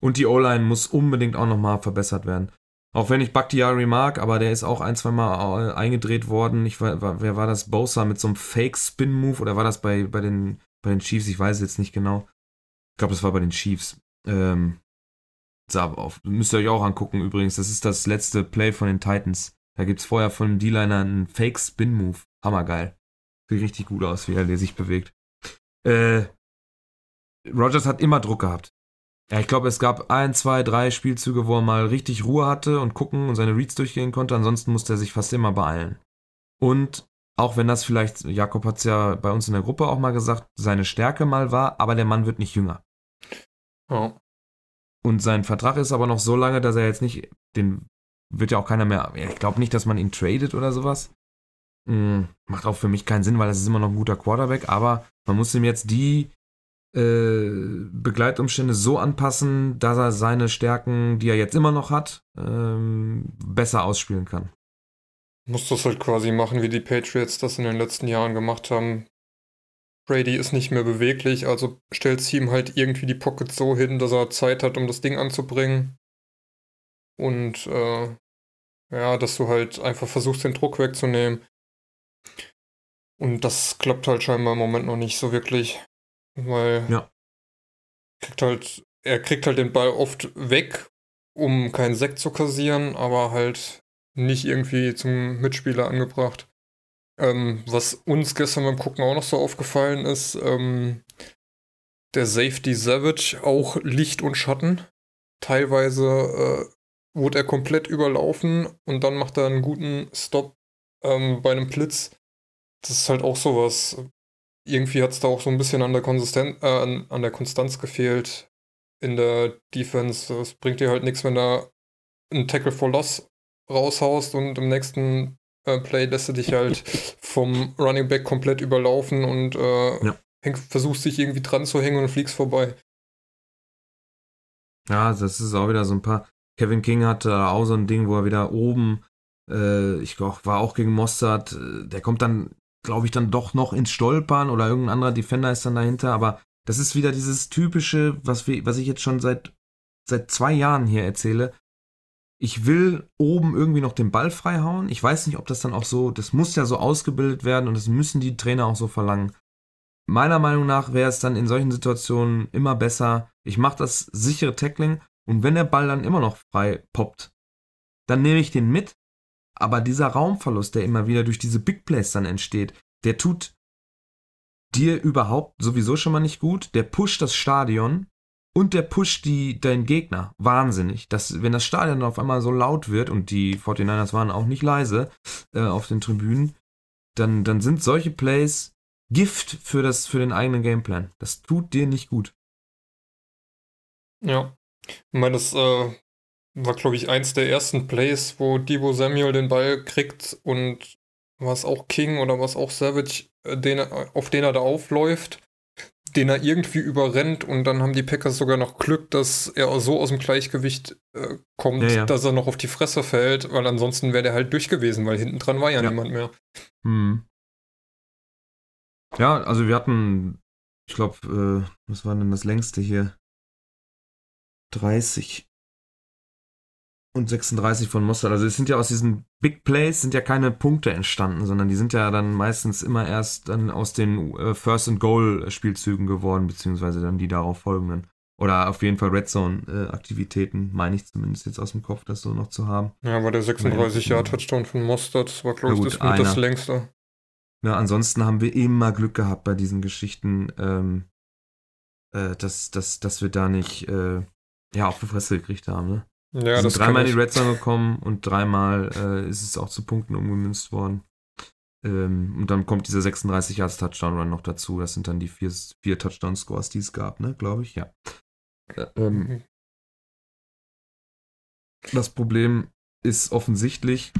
Und die O-Line muss unbedingt auch nochmal verbessert werden. Auch wenn ich Bakhtiari mag, aber der ist auch ein, zwei Mal äh, eingedreht worden. Ich war, wer war das? Bosa mit so einem Fake-Spin-Move oder war das bei, bei den bei den Chiefs, ich weiß jetzt nicht genau. Ich glaube, das war bei den Chiefs. Ähm, auf, müsst ihr euch auch angucken übrigens. Das ist das letzte Play von den Titans. Da gibt es vorher von D-Liner einen Fake-Spin-Move. Hammergeil. Sieht richtig gut aus, wie er sich bewegt. Äh, Rogers hat immer Druck gehabt. Ja, ich glaube, es gab ein, zwei, drei Spielzüge, wo er mal richtig Ruhe hatte und gucken und seine Reads durchgehen konnte. Ansonsten musste er sich fast immer beeilen. Und auch wenn das vielleicht, Jakob hat es ja bei uns in der Gruppe auch mal gesagt, seine Stärke mal war, aber der Mann wird nicht jünger. Oh. Und sein Vertrag ist aber noch so lange, dass er jetzt nicht, den wird ja auch keiner mehr, ich glaube nicht, dass man ihn tradet oder sowas. Hm, macht auch für mich keinen Sinn, weil das ist immer noch ein guter Quarterback, aber man muss ihm jetzt die äh, Begleitumstände so anpassen, dass er seine Stärken, die er jetzt immer noch hat, ähm, besser ausspielen kann muss das halt quasi machen, wie die Patriots das in den letzten Jahren gemacht haben. Brady ist nicht mehr beweglich, also stellt ihm halt irgendwie die Pocket so hin, dass er Zeit hat, um das Ding anzubringen. Und äh, ja, dass du halt einfach versuchst, den Druck wegzunehmen. Und das klappt halt scheinbar im Moment noch nicht so wirklich. Weil ja. kriegt halt, er kriegt halt den Ball oft weg, um keinen Sekt zu kassieren, aber halt nicht irgendwie zum Mitspieler angebracht. Ähm, was uns gestern beim Gucken auch noch so aufgefallen ist, ähm, der Safety Savage auch Licht und Schatten. Teilweise äh, wurde er komplett überlaufen und dann macht er einen guten Stop ähm, bei einem Blitz. Das ist halt auch sowas. Irgendwie hat es da auch so ein bisschen an der, Konsistenz, äh, an, an der Konstanz gefehlt in der Defense. Es bringt dir halt nichts, wenn da ein Tackle for Loss raushaust und im nächsten äh, Play lässt du dich halt vom Running Back komplett überlaufen und äh, ja. häng, versuchst dich irgendwie dran zu hängen und fliegst vorbei. Ja, das ist auch wieder so ein paar. Kevin King hatte auch so ein Ding, wo er wieder oben, äh, ich glaube, war auch gegen Mossad, äh, der kommt dann, glaube ich, dann doch noch ins Stolpern oder irgendein anderer Defender ist dann dahinter, aber das ist wieder dieses typische, was, wir, was ich jetzt schon seit, seit zwei Jahren hier erzähle. Ich will oben irgendwie noch den Ball freihauen. Ich weiß nicht, ob das dann auch so, das muss ja so ausgebildet werden und das müssen die Trainer auch so verlangen. Meiner Meinung nach wäre es dann in solchen Situationen immer besser, ich mache das sichere Tackling und wenn der Ball dann immer noch frei poppt, dann nehme ich den mit. Aber dieser Raumverlust, der immer wieder durch diese Big Plays dann entsteht, der tut dir überhaupt sowieso schon mal nicht gut. Der pusht das Stadion und der pusht die, deinen Gegner wahnsinnig. Das, wenn das Stadion auf einmal so laut wird und die 49ers waren auch nicht leise äh, auf den Tribünen, dann, dann sind solche Plays Gift für, das, für den eigenen Gameplan. Das tut dir nicht gut. Ja. Ich meine, das äh, war, glaube ich, eins der ersten Plays, wo Debo Samuel den Ball kriegt und was auch King oder was auch Savage, äh, den, auf den er da aufläuft, den er irgendwie überrennt und dann haben die Packers sogar noch Glück, dass er so aus dem Gleichgewicht äh, kommt, Ja, ja. dass er noch auf die Fresse fällt, weil ansonsten wäre der halt durch gewesen, weil hinten dran war ja, Ja. niemand mehr. Hm. Ja, also wir hatten, ich glaube, äh, was war denn das längste hier? 30 und 36 von Mossad. Also es sind ja aus diesen Big Plays sind ja keine Punkte entstanden, sondern die sind ja dann meistens immer erst dann aus den äh, First and Goal Spielzügen geworden, beziehungsweise dann die darauf folgenden. Oder auf jeden Fall Red Zone äh, Aktivitäten, meine ich zumindest jetzt aus dem Kopf, das so noch zu haben. Ja, war der 36 Jahr Touchdown von Mostert, das war, glaube ich, gut, das, mit das längste. Ja, ansonsten haben wir immer Glück gehabt bei diesen Geschichten, ähm, äh, dass, dass, dass wir da nicht äh, ja, auf die Fresse gekriegt haben. Ne? Ja, sind dreimal in die. Red Zone gekommen und dreimal äh, ist es auch zu Punkten umgemünzt worden. Ähm, und dann kommt dieser 36 Yards Touchdown Run noch dazu. Das sind dann die vier, vier Touchdown Scores, die es gab, ne, glaube ich, ja. Äh, ähm, Mhm. das Problem ist offensichtlich,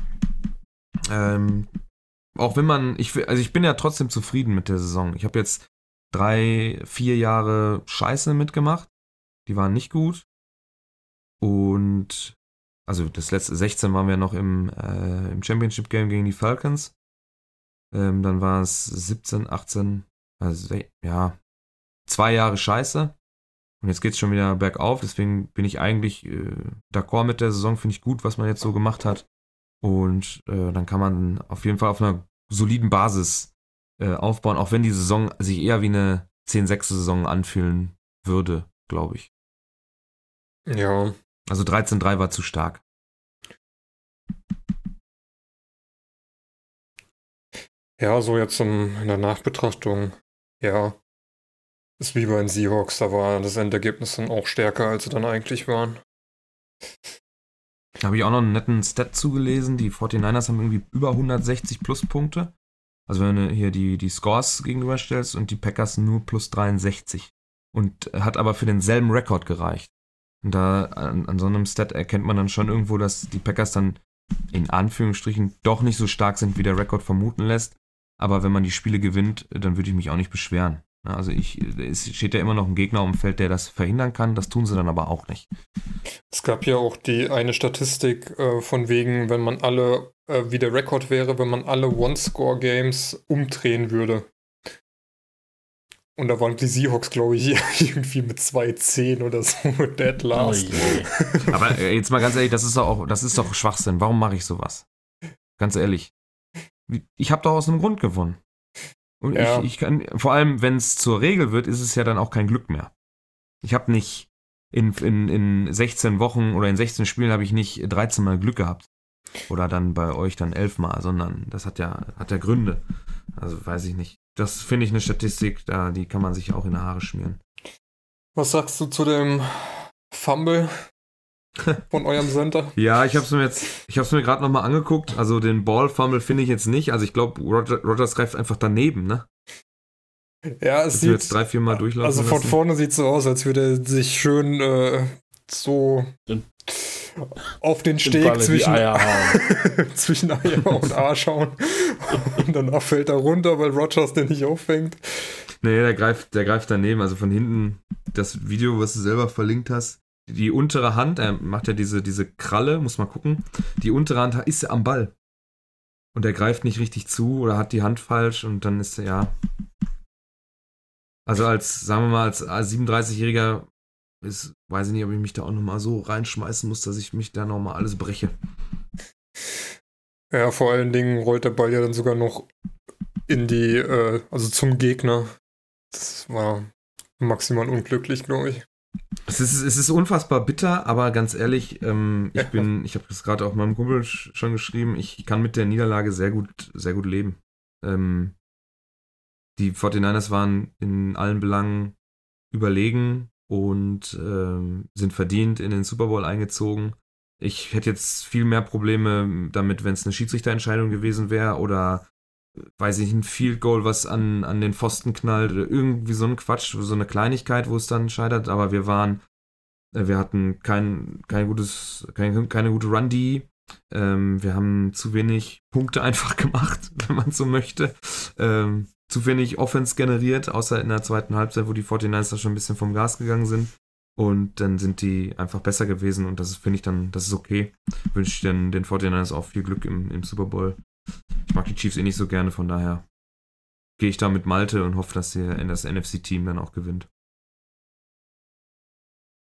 ähm, auch wenn man, ich, also ich bin ja trotzdem zufrieden mit der Saison. Ich habe jetzt drei, vier Jahre Scheiße mitgemacht. Die waren nicht gut. Und also das letzte 16 waren wir noch im, äh, im Championship Game gegen die Falcons. Ähm, dann war es 17, 18, also ja, zwei Jahre Scheiße. Und jetzt geht's schon wieder bergauf, deswegen bin ich eigentlich äh, d'accord mit der Saison, finde ich gut, was man jetzt so gemacht hat. Und äh, dann kann man auf jeden Fall auf einer soliden Basis äh, aufbauen, auch wenn die Saison sich eher wie eine 10-6-Saison anfühlen würde, glaube ich. Ja, Also 13-3 war zu stark. ja, so jetzt in der Nachbetrachtung, ja. Ist wie bei den Seahawks, da war das Endergebnis dann auch stärker, als sie dann eigentlich waren. Da habe ich auch noch einen netten Stat zugelesen. Die 49ers haben irgendwie über 160 Pluspunkte. Also wenn du hier die, die Scores gegenüberstellst und die Packers nur plus 63. Und hat aber für denselben Rekord gereicht. Und da an, an so einem Stat erkennt man dann schon irgendwo, dass die Packers dann in Anführungsstrichen doch nicht so stark sind, wie der Rekord vermuten lässt. Aber wenn man die Spiele gewinnt, dann würde ich mich auch nicht beschweren. Ja, Also ich, es steht ja immer noch ein Gegner um Feld, der das verhindern kann. Das tun sie dann aber auch nicht. Es gab ja auch die eine Statistik äh, von wegen, wenn man alle, äh, wie der Rekord wäre, wenn man alle One-Score-Games umdrehen würde. Und da waren die Seahawks, glaube ich, irgendwie mit 2-10 oder so, dead Oh last. je. Aber äh, jetzt mal ganz ehrlich, das ist doch auch, das ist doch Schwachsinn. Warum mache ich sowas? Ganz ehrlich. Ich habe doch aus einem Grund gewonnen. Und Ja. ich, ich kann, vor allem, wenn es zur Regel wird, ist es ja dann auch kein Glück mehr. Ich habe nicht in, in, in 16 Wochen oder in 16 Spielen habe ich nicht 13 Mal Glück gehabt. Oder dann bei euch dann 11 Mal, sondern das hat ja, hat ja Gründe. Also weiß ich nicht. Das finde ich eine Statistik, da, die kann man sich auch in die Haare schmieren. Was sagst du zu dem Fumble von eurem Center? Ja, ich habe es mir jetzt, ich habe es mir gerade noch mal angeguckt. Also den Ball-Fumble finde ich jetzt nicht. Also ich glaube, Roger, Rogers greift einfach daneben, ne? Ja, es wir jetzt sieht. drei, vier Mal durchlaufen Also von lassen. vorne sieht es so aus, als würde er sich schön äh, so Den- auf den Steg zwischen, Eier zwischen Eier und Arsch hauen. Und danach fällt er runter, weil Rogers den nicht auffängt. Nee, der greift, der greift daneben. Also von hinten, das Video, was du selber verlinkt hast, die untere Hand, er macht ja diese, diese Kralle, muss man gucken. Die untere Hand ist am Ball. Und er greift nicht richtig zu oder hat die Hand falsch und dann ist er, ja. Also als, sagen wir mal, als 37-Jähriger ist, weiß ich nicht, ob ich mich da auch nochmal so reinschmeißen muss, dass ich mich da nochmal alles breche. Ja, vor allen Dingen rollt der Ball ja dann sogar noch in die, äh, also zum Gegner. Das war maximal unglücklich, glaube ich. Es ist, es ist unfassbar bitter, aber ganz ehrlich, ähm, ich bin, ich habe das gerade auch meinem Kumpel schon geschrieben, ich kann mit der Niederlage sehr gut, sehr gut leben. Ähm, die 49ers waren in allen Belangen überlegen und ähm, sind verdient in den Super Bowl eingezogen. Ich hätte jetzt viel mehr Probleme damit, wenn es eine Schiedsrichterentscheidung gewesen wäre oder weiß ich, ein Field Goal, was an, an den Pfosten knallt oder irgendwie so ein Quatsch, so eine Kleinigkeit, wo es dann scheitert, aber wir waren, äh, wir hatten kein, kein gutes, kein, keine gute Run-D. Ähm, wir haben zu wenig Punkte einfach gemacht, wenn man so möchte. Ähm, zu wenig Offense generiert, außer in der zweiten Halbzeit, wo die 49ers schon ein bisschen vom Gas gegangen sind. Und dann sind die einfach besser gewesen und das finde ich dann, das ist okay. Wünsche ich den, den 49ers auch viel Glück im, im Super Bowl. Ich mag die Chiefs eh nicht so gerne, von daher gehe ich da mit Malte und hoffe, dass der, das NFC-Team dann auch gewinnt.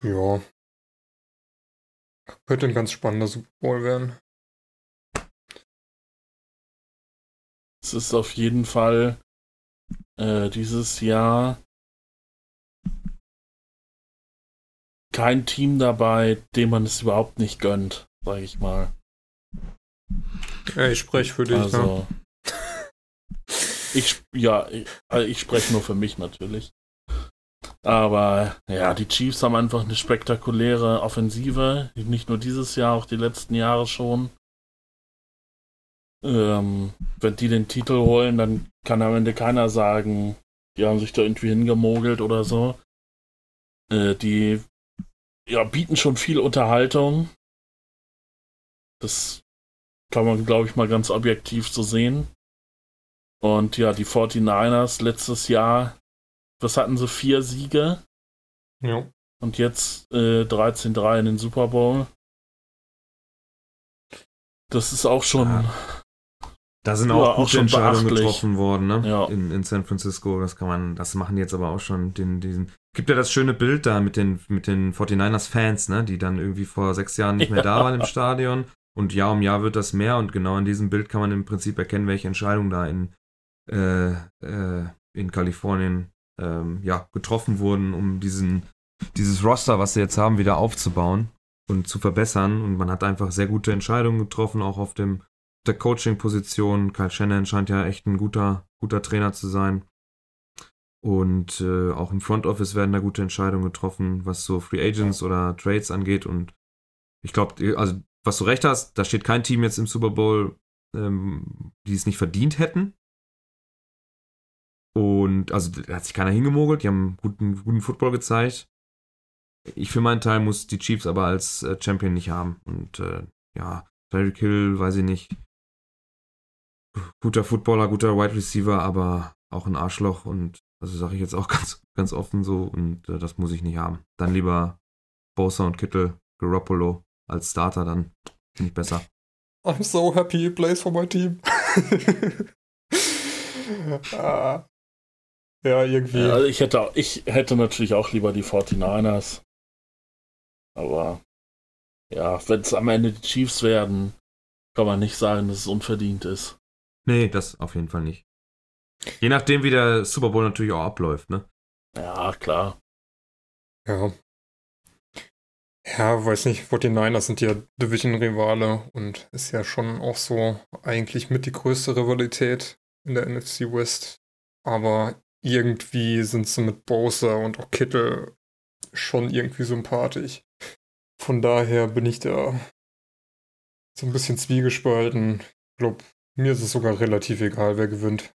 Ja. Könnte ein ganz spannender Super Bowl werden. Es ist auf jeden Fall äh, dieses Jahr kein Team dabei, dem man es überhaupt nicht gönnt, sage ich mal. Ja, ich spreche für dich. Also, ne? ich, ja, ich, also ich spreche nur für mich natürlich. Aber ja, die Chiefs haben einfach eine spektakuläre Offensive. Nicht nur dieses Jahr, auch die letzten Jahre schon. Ähm, wenn die den Titel holen, dann kann am Ende keiner sagen, die haben sich da irgendwie hingemogelt oder so. Äh, die ja, bieten schon viel Unterhaltung. Das kann man, glaube ich, mal ganz objektiv so sehen. Und ja, die 49ers letztes Jahr, was hatten sie? Vier Siege. Ja. Und jetzt äh, 13-3 in den Super Bowl. Das ist auch schon. Ja. Da sind auch ja, gute auch Entscheidungen beachtlich. getroffen worden, ne? Ja. In, in San Francisco. Das kann man, das machen jetzt aber auch schon den, diesen. Gibt ja das schöne Bild da mit den, mit den 49ers-Fans, ne? Die dann irgendwie vor sechs Jahren nicht mehr da waren im Stadion und Jahr um Jahr wird das mehr und genau in diesem Bild kann man im Prinzip erkennen, welche Entscheidungen da in, äh, äh, in Kalifornien ähm, ja, getroffen wurden, um diesen, dieses Roster, was sie jetzt haben, wieder aufzubauen und zu verbessern. Und man hat einfach sehr gute Entscheidungen getroffen, auch auf dem der Coaching-Position. Kyle Shannon scheint ja echt ein guter, guter Trainer zu sein. Und äh, auch im Front Office werden da gute Entscheidungen getroffen, was so Free Agents oder Trades angeht. Und ich glaube, also was du recht hast, da steht kein Team jetzt im Super Bowl, ähm, die es nicht verdient hätten. Und also da hat sich keiner hingemogelt, die haben guten, guten Football gezeigt. Ich für meinen Teil muss die Chiefs aber als äh, Champion nicht haben. Und äh, ja, Tyreek Hill, weiß ich nicht. Guter Footballer, guter Wide Receiver, aber auch ein Arschloch und also sage ich jetzt auch ganz, ganz offen so und äh, das muss ich nicht haben. Dann lieber Bosa und Kittel, Garoppolo als Starter, dann finde ich besser. I'm so happy he plays for my team. ah. Ja, irgendwie. Ja, also ich, hätte, ich hätte natürlich auch lieber die 49ers. Aber ja, wenn es am Ende die Chiefs werden, kann man nicht sagen, dass es unverdient ist. Nee, das auf jeden Fall nicht. Je nachdem, wie der Super Bowl natürlich auch abläuft, ne? Ja, klar. Ja, ja, weiß nicht, 49ers sind ja Division-Rivale und ist ja schon auch so eigentlich mit die größte Rivalität in der NFC West. Aber irgendwie sind sie mit Bowser und auch Kittel schon irgendwie sympathisch. Von daher bin ich da so ein bisschen zwiegespalten. Ich glaube, mir ist es sogar relativ egal, wer gewinnt.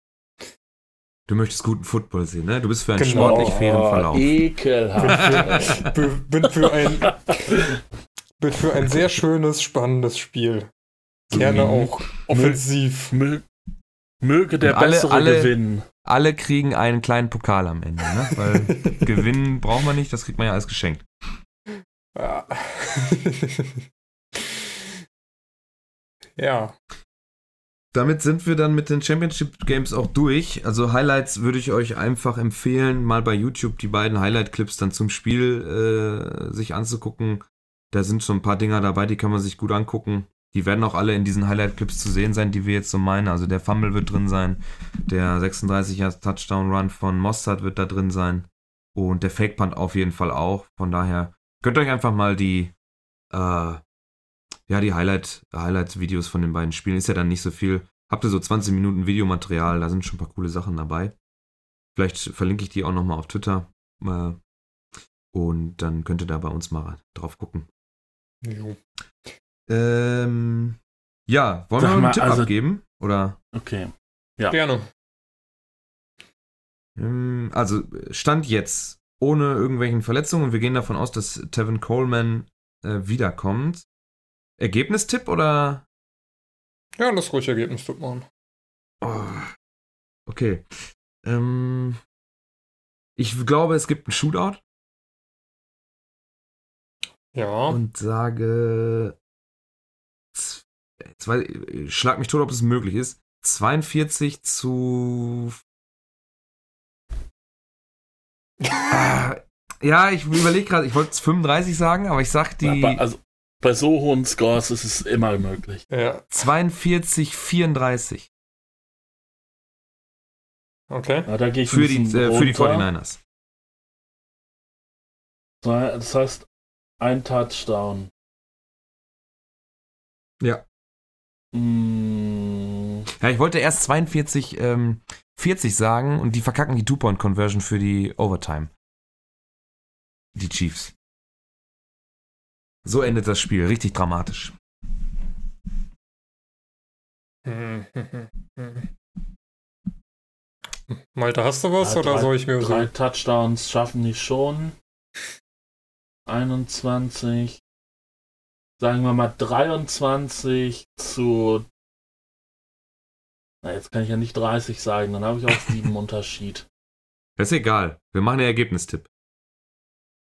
Du möchtest guten Football sehen, ne? Du bist für einen genau. sportlich fairen oh, Verlauf. Ekelhaft. Bin für, bin, für ein, bin für ein sehr schönes, spannendes Spiel. Gerne mhm. auch offensiv. Mö möge der alle, Bessere alle, gewinnen. Alle kriegen einen kleinen Pokal am Ende, ne? Weil gewinnen braucht man nicht, das kriegt man ja als geschenkt. Ja. ja. Damit sind wir dann mit den Championship Games auch durch. Also Highlights würde ich euch einfach empfehlen, mal bei YouTube die beiden Highlight-Clips dann zum Spiel äh, sich anzugucken. Da sind schon ein paar Dinger dabei, die kann man sich gut angucken. Die werden auch alle in diesen Highlight-Clips zu sehen sein, die wir jetzt so meinen. Also der Fumble wird drin sein, der 36er Touchdown-Run von Mostert wird da drin sein und der Fake-Punt auf jeden Fall auch. Von daher könnt ihr euch einfach mal die äh, ja, die Highlight, Highlight-Videos von den beiden Spielen ist ja dann nicht so viel. Habt ihr so 20 Minuten Videomaterial, da sind schon ein paar coole Sachen dabei. Vielleicht verlinke ich die auch nochmal auf Twitter. Äh, und dann könnt ihr da bei uns mal drauf gucken. Jo. Ähm, ja, wollen Sag wir noch mal, einen Tipp also- abgeben? Oder? Okay. Ja. Gerne. Ähm, also, Stand jetzt, ohne irgendwelchen Verletzungen. Wir gehen davon aus, dass Tevin Coleman äh, wiederkommt. Ergebnistipp oder? Ja, lass ruhig Ergebnis machen. Oh, okay. Ähm, ich glaube, es gibt einen Shootout Ja. und sage. z- Zwei, schlag mich tot, ob es möglich ist. 42 zu. Ah, ja, ich überlege gerade, ich wollte 35 sagen, aber ich sag die also, bei so hohen Scores ist es immer möglich. ja. 42, 34 Okay. Ja, da gehe ich für die, äh, für die runter. 49ers. Das heißt, ein Touchdown. Ja. Mm, Ja, ich wollte erst 42, ähm, 40 sagen und die verkacken die Two-Point-Conversion für die Overtime. Die Chiefs. So endet das Spiel. Richtig dramatisch. Malte, hast du was Ja, oder drei- soll ich mir drei so? Touchdowns schaffen die schon. 21. Sagen wir mal 23 zu. Na, jetzt kann ich ja nicht 30 sagen, dann habe ich auch 7 Unterschied. Das ist egal. Wir machen den Ergebnistipp.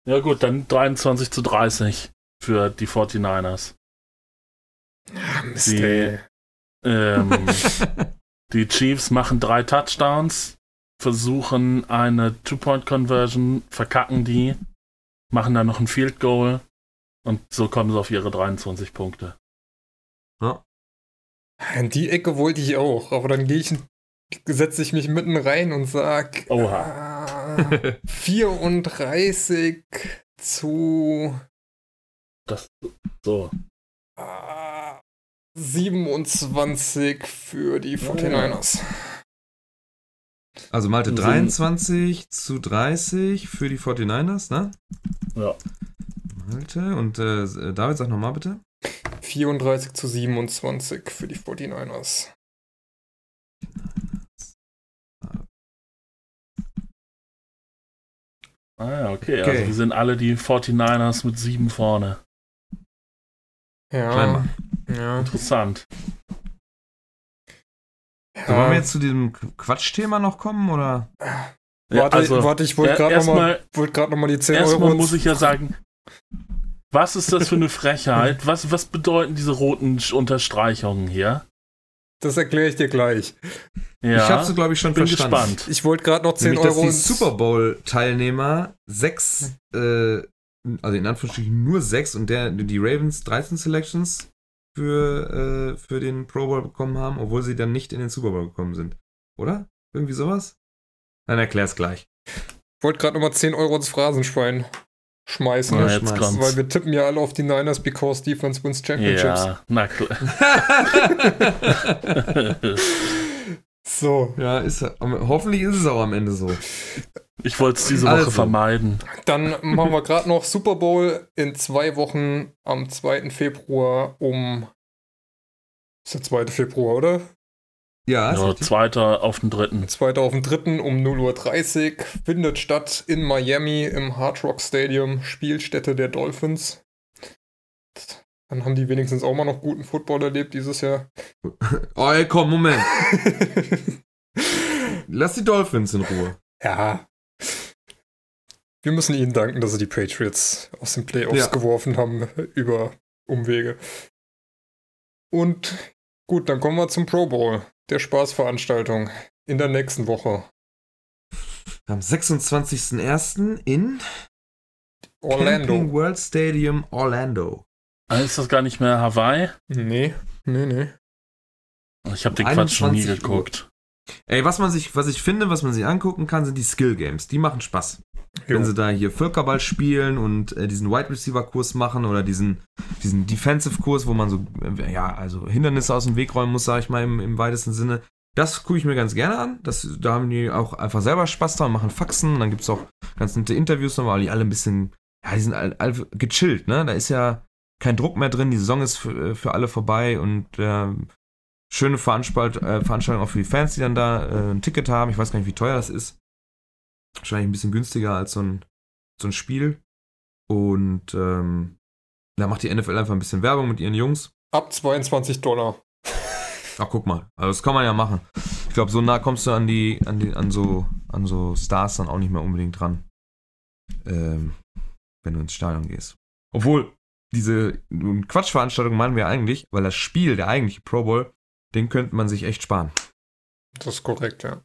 Ja, gut, dann 23 zu 30 für die 49ers. Ah, Mist, Die- ey. Ähm, die Chiefs machen drei Touchdowns, versuchen eine Two-Point-Conversion, verkacken die, machen dann noch ein Field Goal und so kommen sie auf ihre 23 Punkte. In die Ecke wollte ich auch, aber dann gehe ich, setze ich mich mitten rein und sag Oha. ah, 34 zu Das so. ah, 27 für die 49ers. Also Malte So- 23 zu 30 für die 49ers, ne? Ja. Malte und äh, David, sag nochmal bitte. 34 zu 27 für die 49ers. Ah ja, okay. Okay. Also die sind alle die 49ers mit sieben vorne. Ja. Ja. Interessant. So, wollen wir jetzt zu diesem Quatschthema noch kommen oder? Ja, Warte, also, warte, ich wollte er- gerade nochmal erstmal- noch mal die 10 Erstmal Euro. muss ich ja sagen, was ist das für eine Frechheit? Was, was bedeuten diese roten Unterstreichungen hier? das erkläre ich dir gleich. Ja, ich hab's, glaube ich, schon bin verstanden. gespannt. Ich wollte gerade noch 10 Nämlich, dass Euro. die ins- Super Bowl-Teilnehmer sechs, äh, also in Anführungsstrichen nur sechs und der, die Ravens 13 Selections für, äh, für den Pro Bowl bekommen haben, obwohl sie dann nicht in den Super Bowl gekommen sind. Oder? Irgendwie sowas? Dann erklär's gleich. wollte gerade nochmal 10 Euro ins Phrasenschwein schmeißen. Ja, jetzt schmeiß. Weil wir tippen ja alle auf die Niners because Defense wins Championships. Ja, na klar. So, ja, ist, hoffentlich ist es auch am Ende so. Ich wollte es diese Woche Also. vermeiden. dann machen wir gerade noch Super Bowl in zwei Wochen am 2. Februar um. Ist der 2. Februar, oder? Ja, ist Ja, zweiter auf den dritten. 2. auf den 3. um 0.30 Uhr findet statt in Miami im Hard Rock Stadium, Spielstätte der Dolphins. Dann haben die wenigstens auch mal noch guten Football erlebt dieses Jahr. Oh, ey, komm, Moment. Lass die Dolphins in Ruhe. ja. Wir müssen ihnen danken, dass sie die Patriots aus den Playoffs Ja. geworfen haben über Umwege. Und gut, dann kommen wir zum Pro Bowl, der Spaßveranstaltung in der nächsten Woche. Am 26.01. in Camping Orlando. World Stadium Orlando. Ah, Ist das gar nicht mehr Hawaii? Nee, nee, nee. Ich habe den Quatsch schon nie 21 Uhr. geguckt. Ey, was man sich, was ich finde, was man sich angucken kann, sind die Skill Games. Die machen Spaß. Wenn sie da hier Völkerball spielen und äh, diesen Wide Receiver Kurs machen oder diesen, diesen Defensive Kurs, wo man so, äh, ja, also Hindernisse aus dem Weg räumen muss, sage ich mal im, im weitesten Sinne. Das gucke ich mir ganz gerne an. Das, da haben die auch einfach selber Spaß dran, machen Faxen. Dann gibt es auch ganz nette Interviews nochmal, die alle ein bisschen, ja, die sind alle, alle gechillt, ne? Da ist ja kein Druck mehr drin, die Saison ist für, für alle vorbei und äh, schöne Veranstalt, äh, Veranstaltung auch für die Fans, die dann da äh, ein Ticket haben. Ich weiß gar nicht, wie teuer das ist. Wahrscheinlich ein bisschen günstiger als so ein, so ein Spiel. Und ähm, da macht die NFL einfach ein bisschen Werbung mit ihren Jungs. Ab 22 Dollar. Ach, guck mal. Also das kann man ja machen. Ich glaube, so nah kommst du an die, an die, an so, an so Stars dann auch nicht mehr unbedingt dran. Ähm, wenn du ins Stadion gehst. Obwohl, diese Quatschveranstaltung meinen wir eigentlich, weil das Spiel, der eigentliche Pro Bowl, den könnte man sich echt sparen. Das ist korrekt, ja.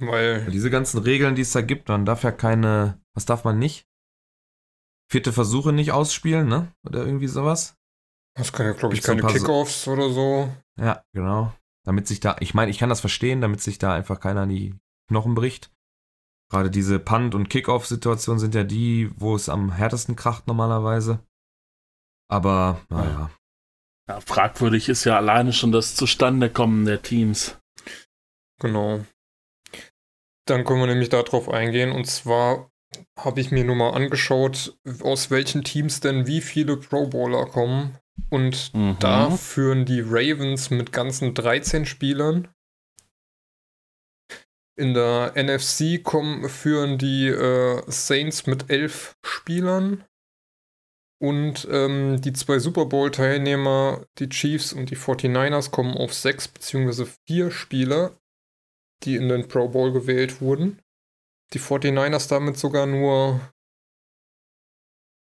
Weil, diese ganzen Regeln, die es da gibt, man darf ja keine, was darf man nicht? Vierte Versuche nicht ausspielen, ne? Oder irgendwie sowas. das kann ja, glaube ich, keine paar so- Kickoffs oder so. Ja, genau. Damit sich da, ich meine, ich kann das verstehen, damit sich da einfach keiner an die Knochen bricht. Gerade diese Punt- und Kickoff-Situationen sind ja die, wo es am härtesten kracht normalerweise. Aber, naja. Ja, fragwürdig ist ja alleine schon das Zustandekommen der Teams. Genau. Dann können wir nämlich darauf eingehen. Und zwar habe ich mir nur mal angeschaut, aus welchen Teams denn wie viele Pro Bowler kommen. Und Mhm. da führen die Ravens mit ganzen 13 Spielern. In der NFC kommen, führen die äh, Saints mit 11 Spielern. Und ähm, die zwei Super Bowl-Teilnehmer, die Chiefs und die 49ers, kommen auf sechs bzw. vier Spieler, die in den Pro Bowl gewählt wurden. Die 49ers damit sogar nur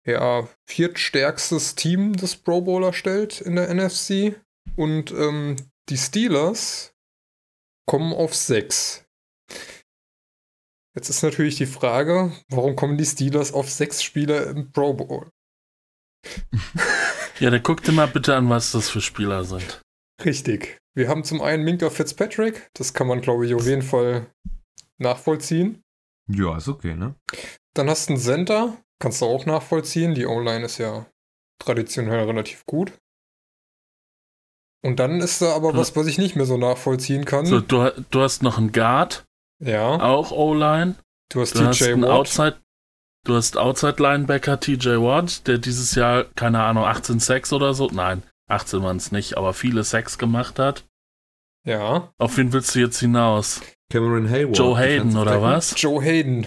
ja, viertstärkstes Team des Pro Bowler stellt in der NFC. Und ähm, die Steelers kommen auf sechs. Jetzt ist natürlich die Frage, warum kommen die Steelers auf sechs Spieler im Pro Bowl? Ja, dann guck dir mal bitte an, was das für Spieler sind. Richtig. Wir haben zum einen Minka Fitzpatrick, das kann man, glaube ich, auf jeden Fall nachvollziehen. Ja, ist okay, ne? Dann hast du einen Center, kannst du auch nachvollziehen. Die O-Line ist ja traditionell relativ gut. Und dann ist da aber was, was ich nicht mehr so nachvollziehen kann. So, du, du hast noch einen Guard, ja, auch O-Line. du hast Du hast TJ einen Watt. Outside, du hast Outside Linebacker TJ Watt, der dieses Jahr, keine Ahnung, 18 Sacks oder so, nein, 18 waren es nicht, aber viele Sacks gemacht hat. Ja, Auf wen willst du jetzt hinaus? Cameron Hayward. Joe Hayden oder was? Joe Hayden.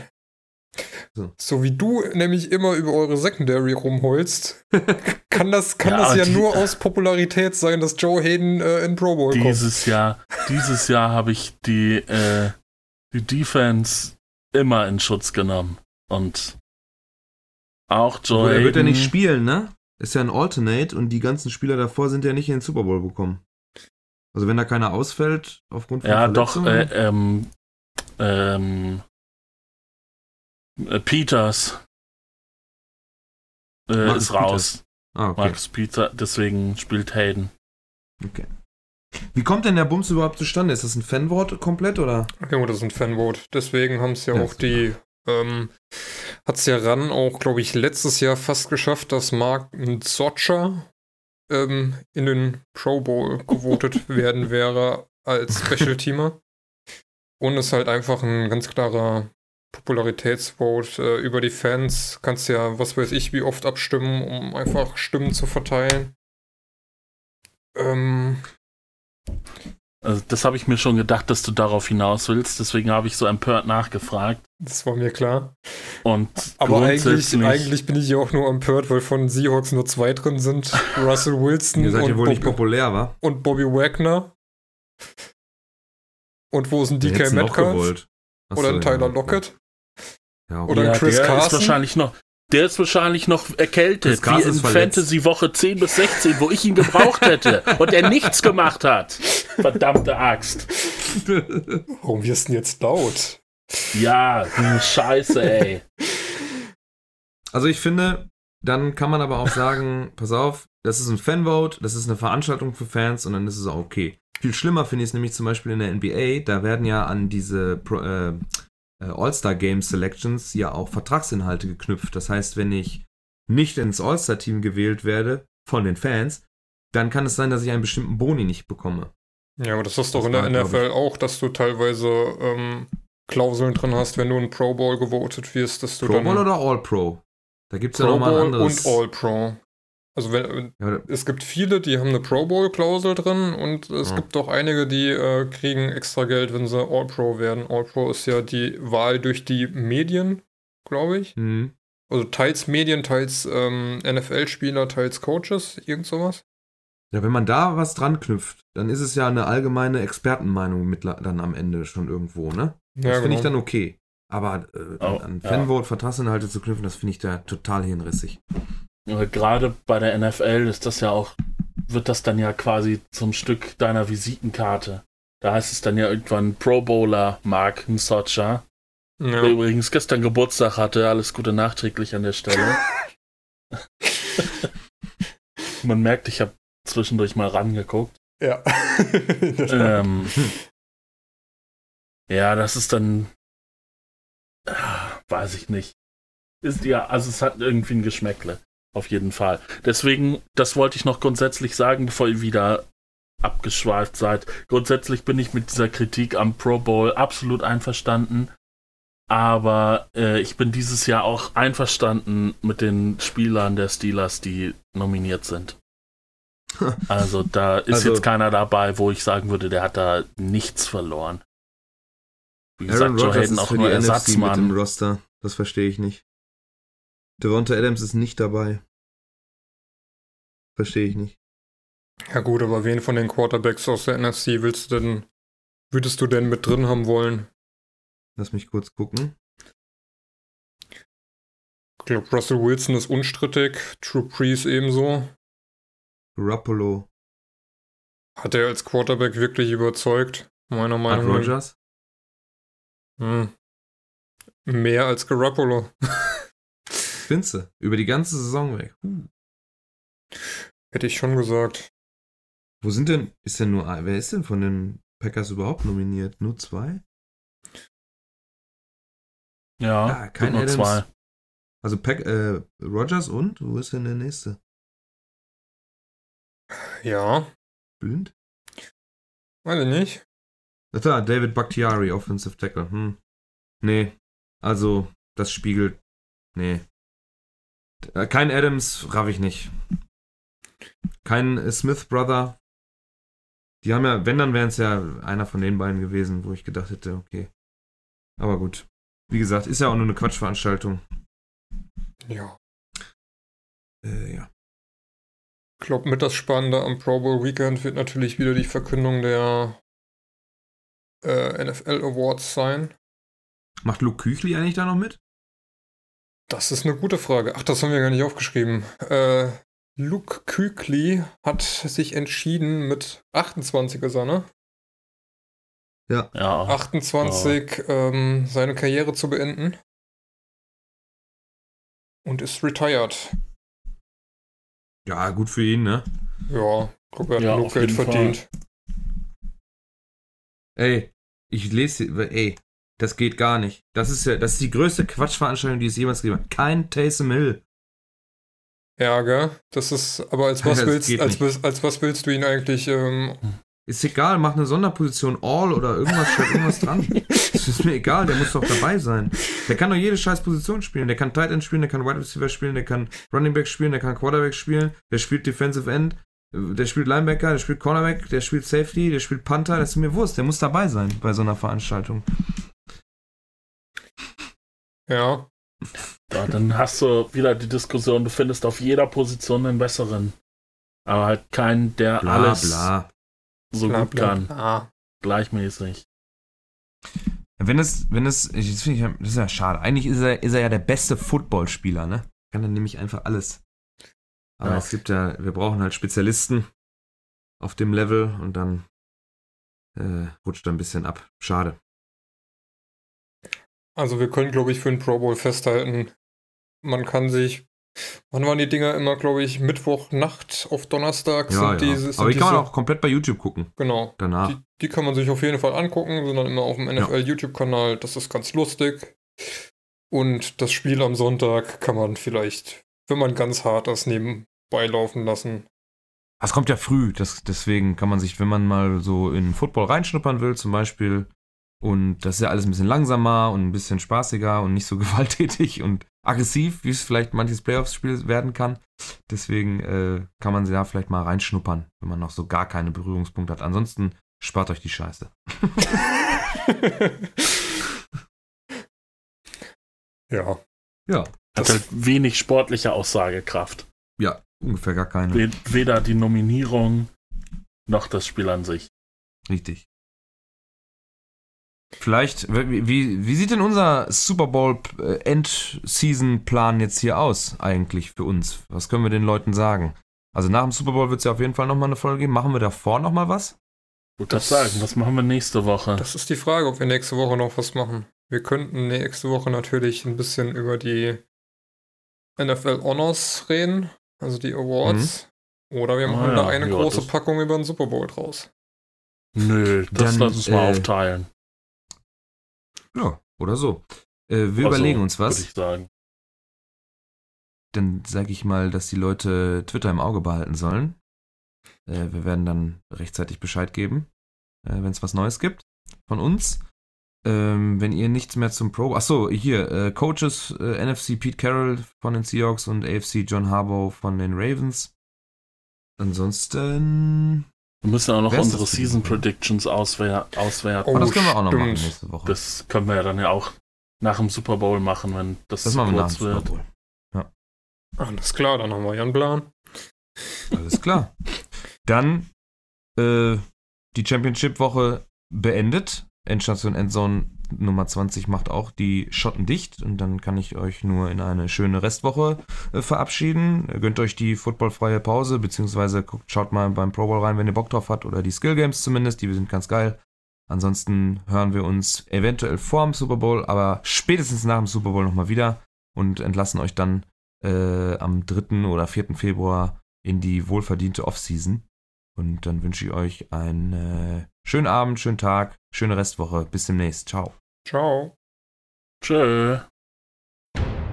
So. So wie du nämlich immer über eure Secondary rumholst, kann das, kann Ja, das ja die- nur aus Popularität sein, dass Joe Hayden äh, in Pro Bowl kommt. Dieses Jahr, dieses Jahr habe ich die, äh, die Defense immer in Schutz genommen. Und auch Joe Obwohl, er wird ja Hayden- nicht spielen, ne? Ist ja ein Alternate und die ganzen Spieler davor sind ja nicht in den Super Bowl bekommen. Also wenn da keiner ausfällt aufgrund von Ja, doch, äh, ähm, ähm, äh, Peters äh, Marcus ist raus. ah, okay. Marcus Peter, deswegen spielt Hayden. okay. Wie kommt denn der Bums überhaupt zustande? Ist das ein Fanwort komplett oder? Ja, das ist ein Fanvote. Deswegen haben es ja, Ja, auch die, ähm, hat es ja ran auch, glaube ich, letztes Jahr fast geschafft, dass Mark Socha ähm, in den Pro Bowl gewotet werden wäre als Special Teamer. Und es ist halt einfach ein ganz klarer Popularitätsvote äh, über die Fans. Kannst ja, was weiß ich, wie oft abstimmen, um einfach Stimmen zu verteilen. Ähm, Also das habe ich mir schon gedacht, dass du darauf hinaus willst. Deswegen habe ich so empört nachgefragt. das war mir klar. Und Aber eigentlich, eigentlich bin ich ja auch nur empört, weil von Seahawks nur zwei drin sind. Russell Wilson Ihr seid ja und, wohl nicht Bob populär, wa? und Bobby Wagner. Und wo ist ein DK Metcalf? Oder ein Tyler ja. Lockett? Ja, okay. Oder ja, Chris der Carson? ist wahrscheinlich noch. Der ist wahrscheinlich noch erkältet, wie in. Fantasy Woche 10 bis 16, wo ich ihn gebraucht hätte und er nichts gemacht hat. Verdammte Axt. Warum wirst du denn jetzt laut? Ja, du Scheiße, ey. Also ich finde, dann kann man aber auch sagen, pass auf, das ist ein Fanvote, das ist eine Veranstaltung für Fans und dann ist es auch okay. Viel schlimmer finde ich es nämlich zum Beispiel in der NBA, da werden ja an diese Pro, äh, äh, All-Star Game Selections ja auch Vertragsinhalte geknüpft. Das heißt, wenn ich nicht ins All-Star-Team gewählt werde von den Fans, dann kann es sein, dass ich einen bestimmten Boni nicht bekomme. Ja, aber das ist doch Das in der glaub NFL auch, dass du teilweise ähm, Klauseln drin hast, wenn du in Pro Bowl gewotet wirst, dass du Pro dann Bowl oder All-Pro? Da gibt es ja Pro nochmal ein anderes. und All Pro. Also wenn, Ja, es gibt viele, die haben eine Pro Bowl Klausel drin und es Ja. gibt auch einige, die äh, kriegen extra Geld, wenn sie All Pro werden. All Pro ist ja die Wahl durch die Medien, glaube ich. Mhm. Also teils Medien, teils ähm, NFL-Spieler, teils Coaches, irgend sowas. Ja, wenn man da was dran knüpft, dann ist es ja eine allgemeine Expertenmeinung mit, dann am Ende schon irgendwo, ne? Das Ja, finde ich genau. dann okay. Aber äh, Oh, an ja. Fanvote Vertragsinhalte zu knüpfen, das finde ich da total hinrissig. Gerade bei der NFL ist das ja auch, wird das dann ja quasi zum Stück deiner Visitenkarte. Da heißt es dann ja irgendwann Pro Bowler Mark Nsocha, der ja. übrigens gestern Geburtstag hatte. Alles Gute nachträglich an der Stelle. Man merkt, ich habe zwischendurch mal rangeguckt. ja. Ähm, ja, das ist dann. ah, Weiß ich nicht. Ist ja, also es hat irgendwie ein Geschmäckle. Auf jeden Fall. Deswegen, das wollte ich noch grundsätzlich sagen, bevor ihr wieder abgeschweift seid. Grundsätzlich bin ich mit dieser Kritik am Pro Bowl absolut einverstanden. Aber äh, ich bin dieses Jahr auch einverstanden mit den Spielern der Steelers, die nominiert sind. Also da ist Also- jetzt keiner dabei, wo ich sagen würde, der hat da nichts verloren. Wie Aaron gesagt, Joe Rodgers Hayden ist auch nur Ersatzmann. Roster. Das verstehe ich nicht. Devonta Adams ist nicht dabei. Verstehe ich nicht. ja gut, aber wen von den Quarterbacks aus der NFC willst du denn, würdest du denn mit drin haben wollen? Lass mich kurz gucken. Ich glaube, Russell Wilson ist unstrittig, True Brees ebenso. Garoppolo. Hat er als Quarterback wirklich überzeugt? Meiner Meinung nach. Rogers. Hm. Mehr als Garoppolo. Finze. Über die ganze Saison weg. Huh. Hätte ich schon gesagt. Wo sind denn, ist denn nur, ein- wer ist denn von den Packers überhaupt nominiert? Nur zwei? Ja, Ja, kein nur Adams. zwei. Also Pack, äh, Rogers und? Wo ist denn der nächste? Ja, Blind? weiß ich nicht. Ach Da, David Bakhtiari, Offensive Tackle. Hm. Nee, also, das spiegelt. Nee. Äh, Kein Adams, raff ich nicht. Kein äh, Smith Brother. Die haben ja, wenn, dann wären es ja einer von den beiden gewesen, wo ich gedacht hätte, okay. Aber gut. Wie gesagt, ist ja auch nur eine Quatschveranstaltung. Ja. Äh, ja. Ich glaube, mit das Spannende am Pro Bowl Weekend wird natürlich wieder die Verkündung der äh, NFL Awards sein. Macht Luke Küchli eigentlich da noch mit? Das ist eine gute Frage. Ach, das haben wir gar nicht aufgeschrieben. Äh, Luke Kügli hat sich entschieden mit 28 ist er, ne? Ja, 28 ähm, seine Karriere zu beenden. Und ist retired. Ja, gut für ihn, ne? Ja, guck, er hat Ja, genug Geld verdient. Ey, ich lese, ey, das geht gar nicht. Das ist ja, das ist die größte Quatschveranstaltung, die es jemals gegeben hat. Kein Taysom Hill. Ja, gell? Das ist, aber als was Das willst, geht als, nicht. als was willst du ihn eigentlich, ähm, Ist egal, mach eine Sonderposition All oder irgendwas, schreib irgendwas dran. Das ist mir egal, der muss doch dabei sein. Der kann doch jede scheiß Position spielen. Der kann Tight End spielen, der kann Wide Receiver spielen, der kann Running Back spielen, der kann Quarterback spielen, der spielt Defensive End, der spielt Linebacker, der spielt Cornerback, der spielt Safety, der spielt Panther, das ist mir Wurst, der muss dabei sein bei so einer Veranstaltung. Ja, Ja, dann hast du wieder die Diskussion, du findest auf jeder Position einen besseren. Aber halt keinen, der Bla alles bla. so bla, gut bla, kann. bla. Gleichmäßig. Wenn es, wenn es, das finde ich, das ist ja schade. Eigentlich ist er, ist er ja der beste Footballspieler, ne? Kann dann nämlich einfach alles. Aber Ja. es gibt ja, wir brauchen halt Spezialisten auf dem Level und dann äh, rutscht er ein bisschen ab. Schade. Also wir können, glaube ich, für den Pro Bowl festhalten, man kann sich, wann waren die Dinger immer, glaube ich, Mittwochnacht auf Donnerstag Ja, sind ja. diese, sind Aber die kann man auch komplett bei YouTube gucken. Genau. Danach. Die, die kann man sich auf jeden Fall angucken, sind dann immer auf dem NFL-YouTube-Kanal. Das ist ganz lustig. Und das Spiel am Sonntag kann man vielleicht, wenn man ganz hart ist, nebenbei laufen lassen. Das kommt ja früh, das, deswegen kann man sich, wenn man mal so in Football reinschnuppern will, zum Beispiel, und das ist ja alles ein bisschen langsamer und ein bisschen spaßiger und nicht so gewalttätig und aggressiv, wie es vielleicht manches Playoffs-Spiel werden kann. Deswegen äh, kann man da vielleicht mal reinschnuppern, wenn man noch so gar keine Berührungspunkte hat. Ansonsten spart euch die Scheiße. ja. Ja, Hat halt wenig sportliche Aussagekraft. ja, ungefähr gar keine. We- Weder die Nominierung noch das Spiel an sich. Richtig. Vielleicht, wie, wie, wie sieht denn unser Super Bowl äh, End-Season-Plan jetzt hier aus eigentlich für uns? Was können wir den Leuten sagen? Also nach dem Super Bowl wird es ja auf jeden Fall nochmal eine Folge geben. Machen wir davor nochmal was? Gut, das Das- sagen. Was machen wir nächste Woche? Das ist die Frage, ob wir nächste Woche noch was machen. Wir könnten nächste Woche natürlich ein bisschen über die NFL Honors reden, also die Awards. Oder wir Ah machen ja, da eine ja, große Packung über den Super Bowl draus. Nö, das Dann, lass uns mal äh, aufteilen. Ja, oder so. Äh, wir Also, überlegen uns Würde was. ich sagen. Dann sage ich mal, dass die Leute Twitter im Auge behalten sollen. Äh, wir werden dann rechtzeitig Bescheid geben, äh, wenn es was Neues gibt von uns. Ähm, wenn ihr nichts mehr zum Pro. Achso, hier, äh, Coaches äh, NFC Pete Carroll von den Seahawks und AFC John Harbaugh von den Ravens. Ansonsten. Wir müssen auch noch Wer unsere Season? Predictions auswer auswerten. Oh, Oh, das können wir auch noch machen nächste Woche. Das können wir ja dann ja auch nach dem Super Bowl machen, wenn das, Das zu machen wir nach kurz dem Super wird. Bowl. Alles klar, dann haben wir ja einen Plan. Alles klar. Dann äh, die Championship-Woche beendet. Endstation Endzone Nummer 20 macht auch die Schotten dicht und dann kann ich euch nur in eine schöne Restwoche äh, verabschieden. Gönnt euch die footballfreie Pause, beziehungsweise guckt, schaut mal beim Pro Bowl rein, wenn ihr Bock drauf habt, oder die Skill Games zumindest, die sind ganz geil. Ansonsten hören wir uns eventuell vor dem Super Bowl, aber spätestens nach dem Super Bowl nochmal wieder und entlassen euch dann äh, am 3. oder 4. Februar in die wohlverdiente Offseason. Und dann wünsche ich euch einen äh, schönen Abend, schönen Tag, schöne Restwoche. Bis demnächst. Ciao. Ciao. Tschö.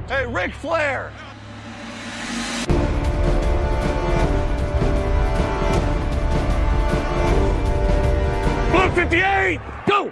Hey, Ric Flair! Blue 58! Go!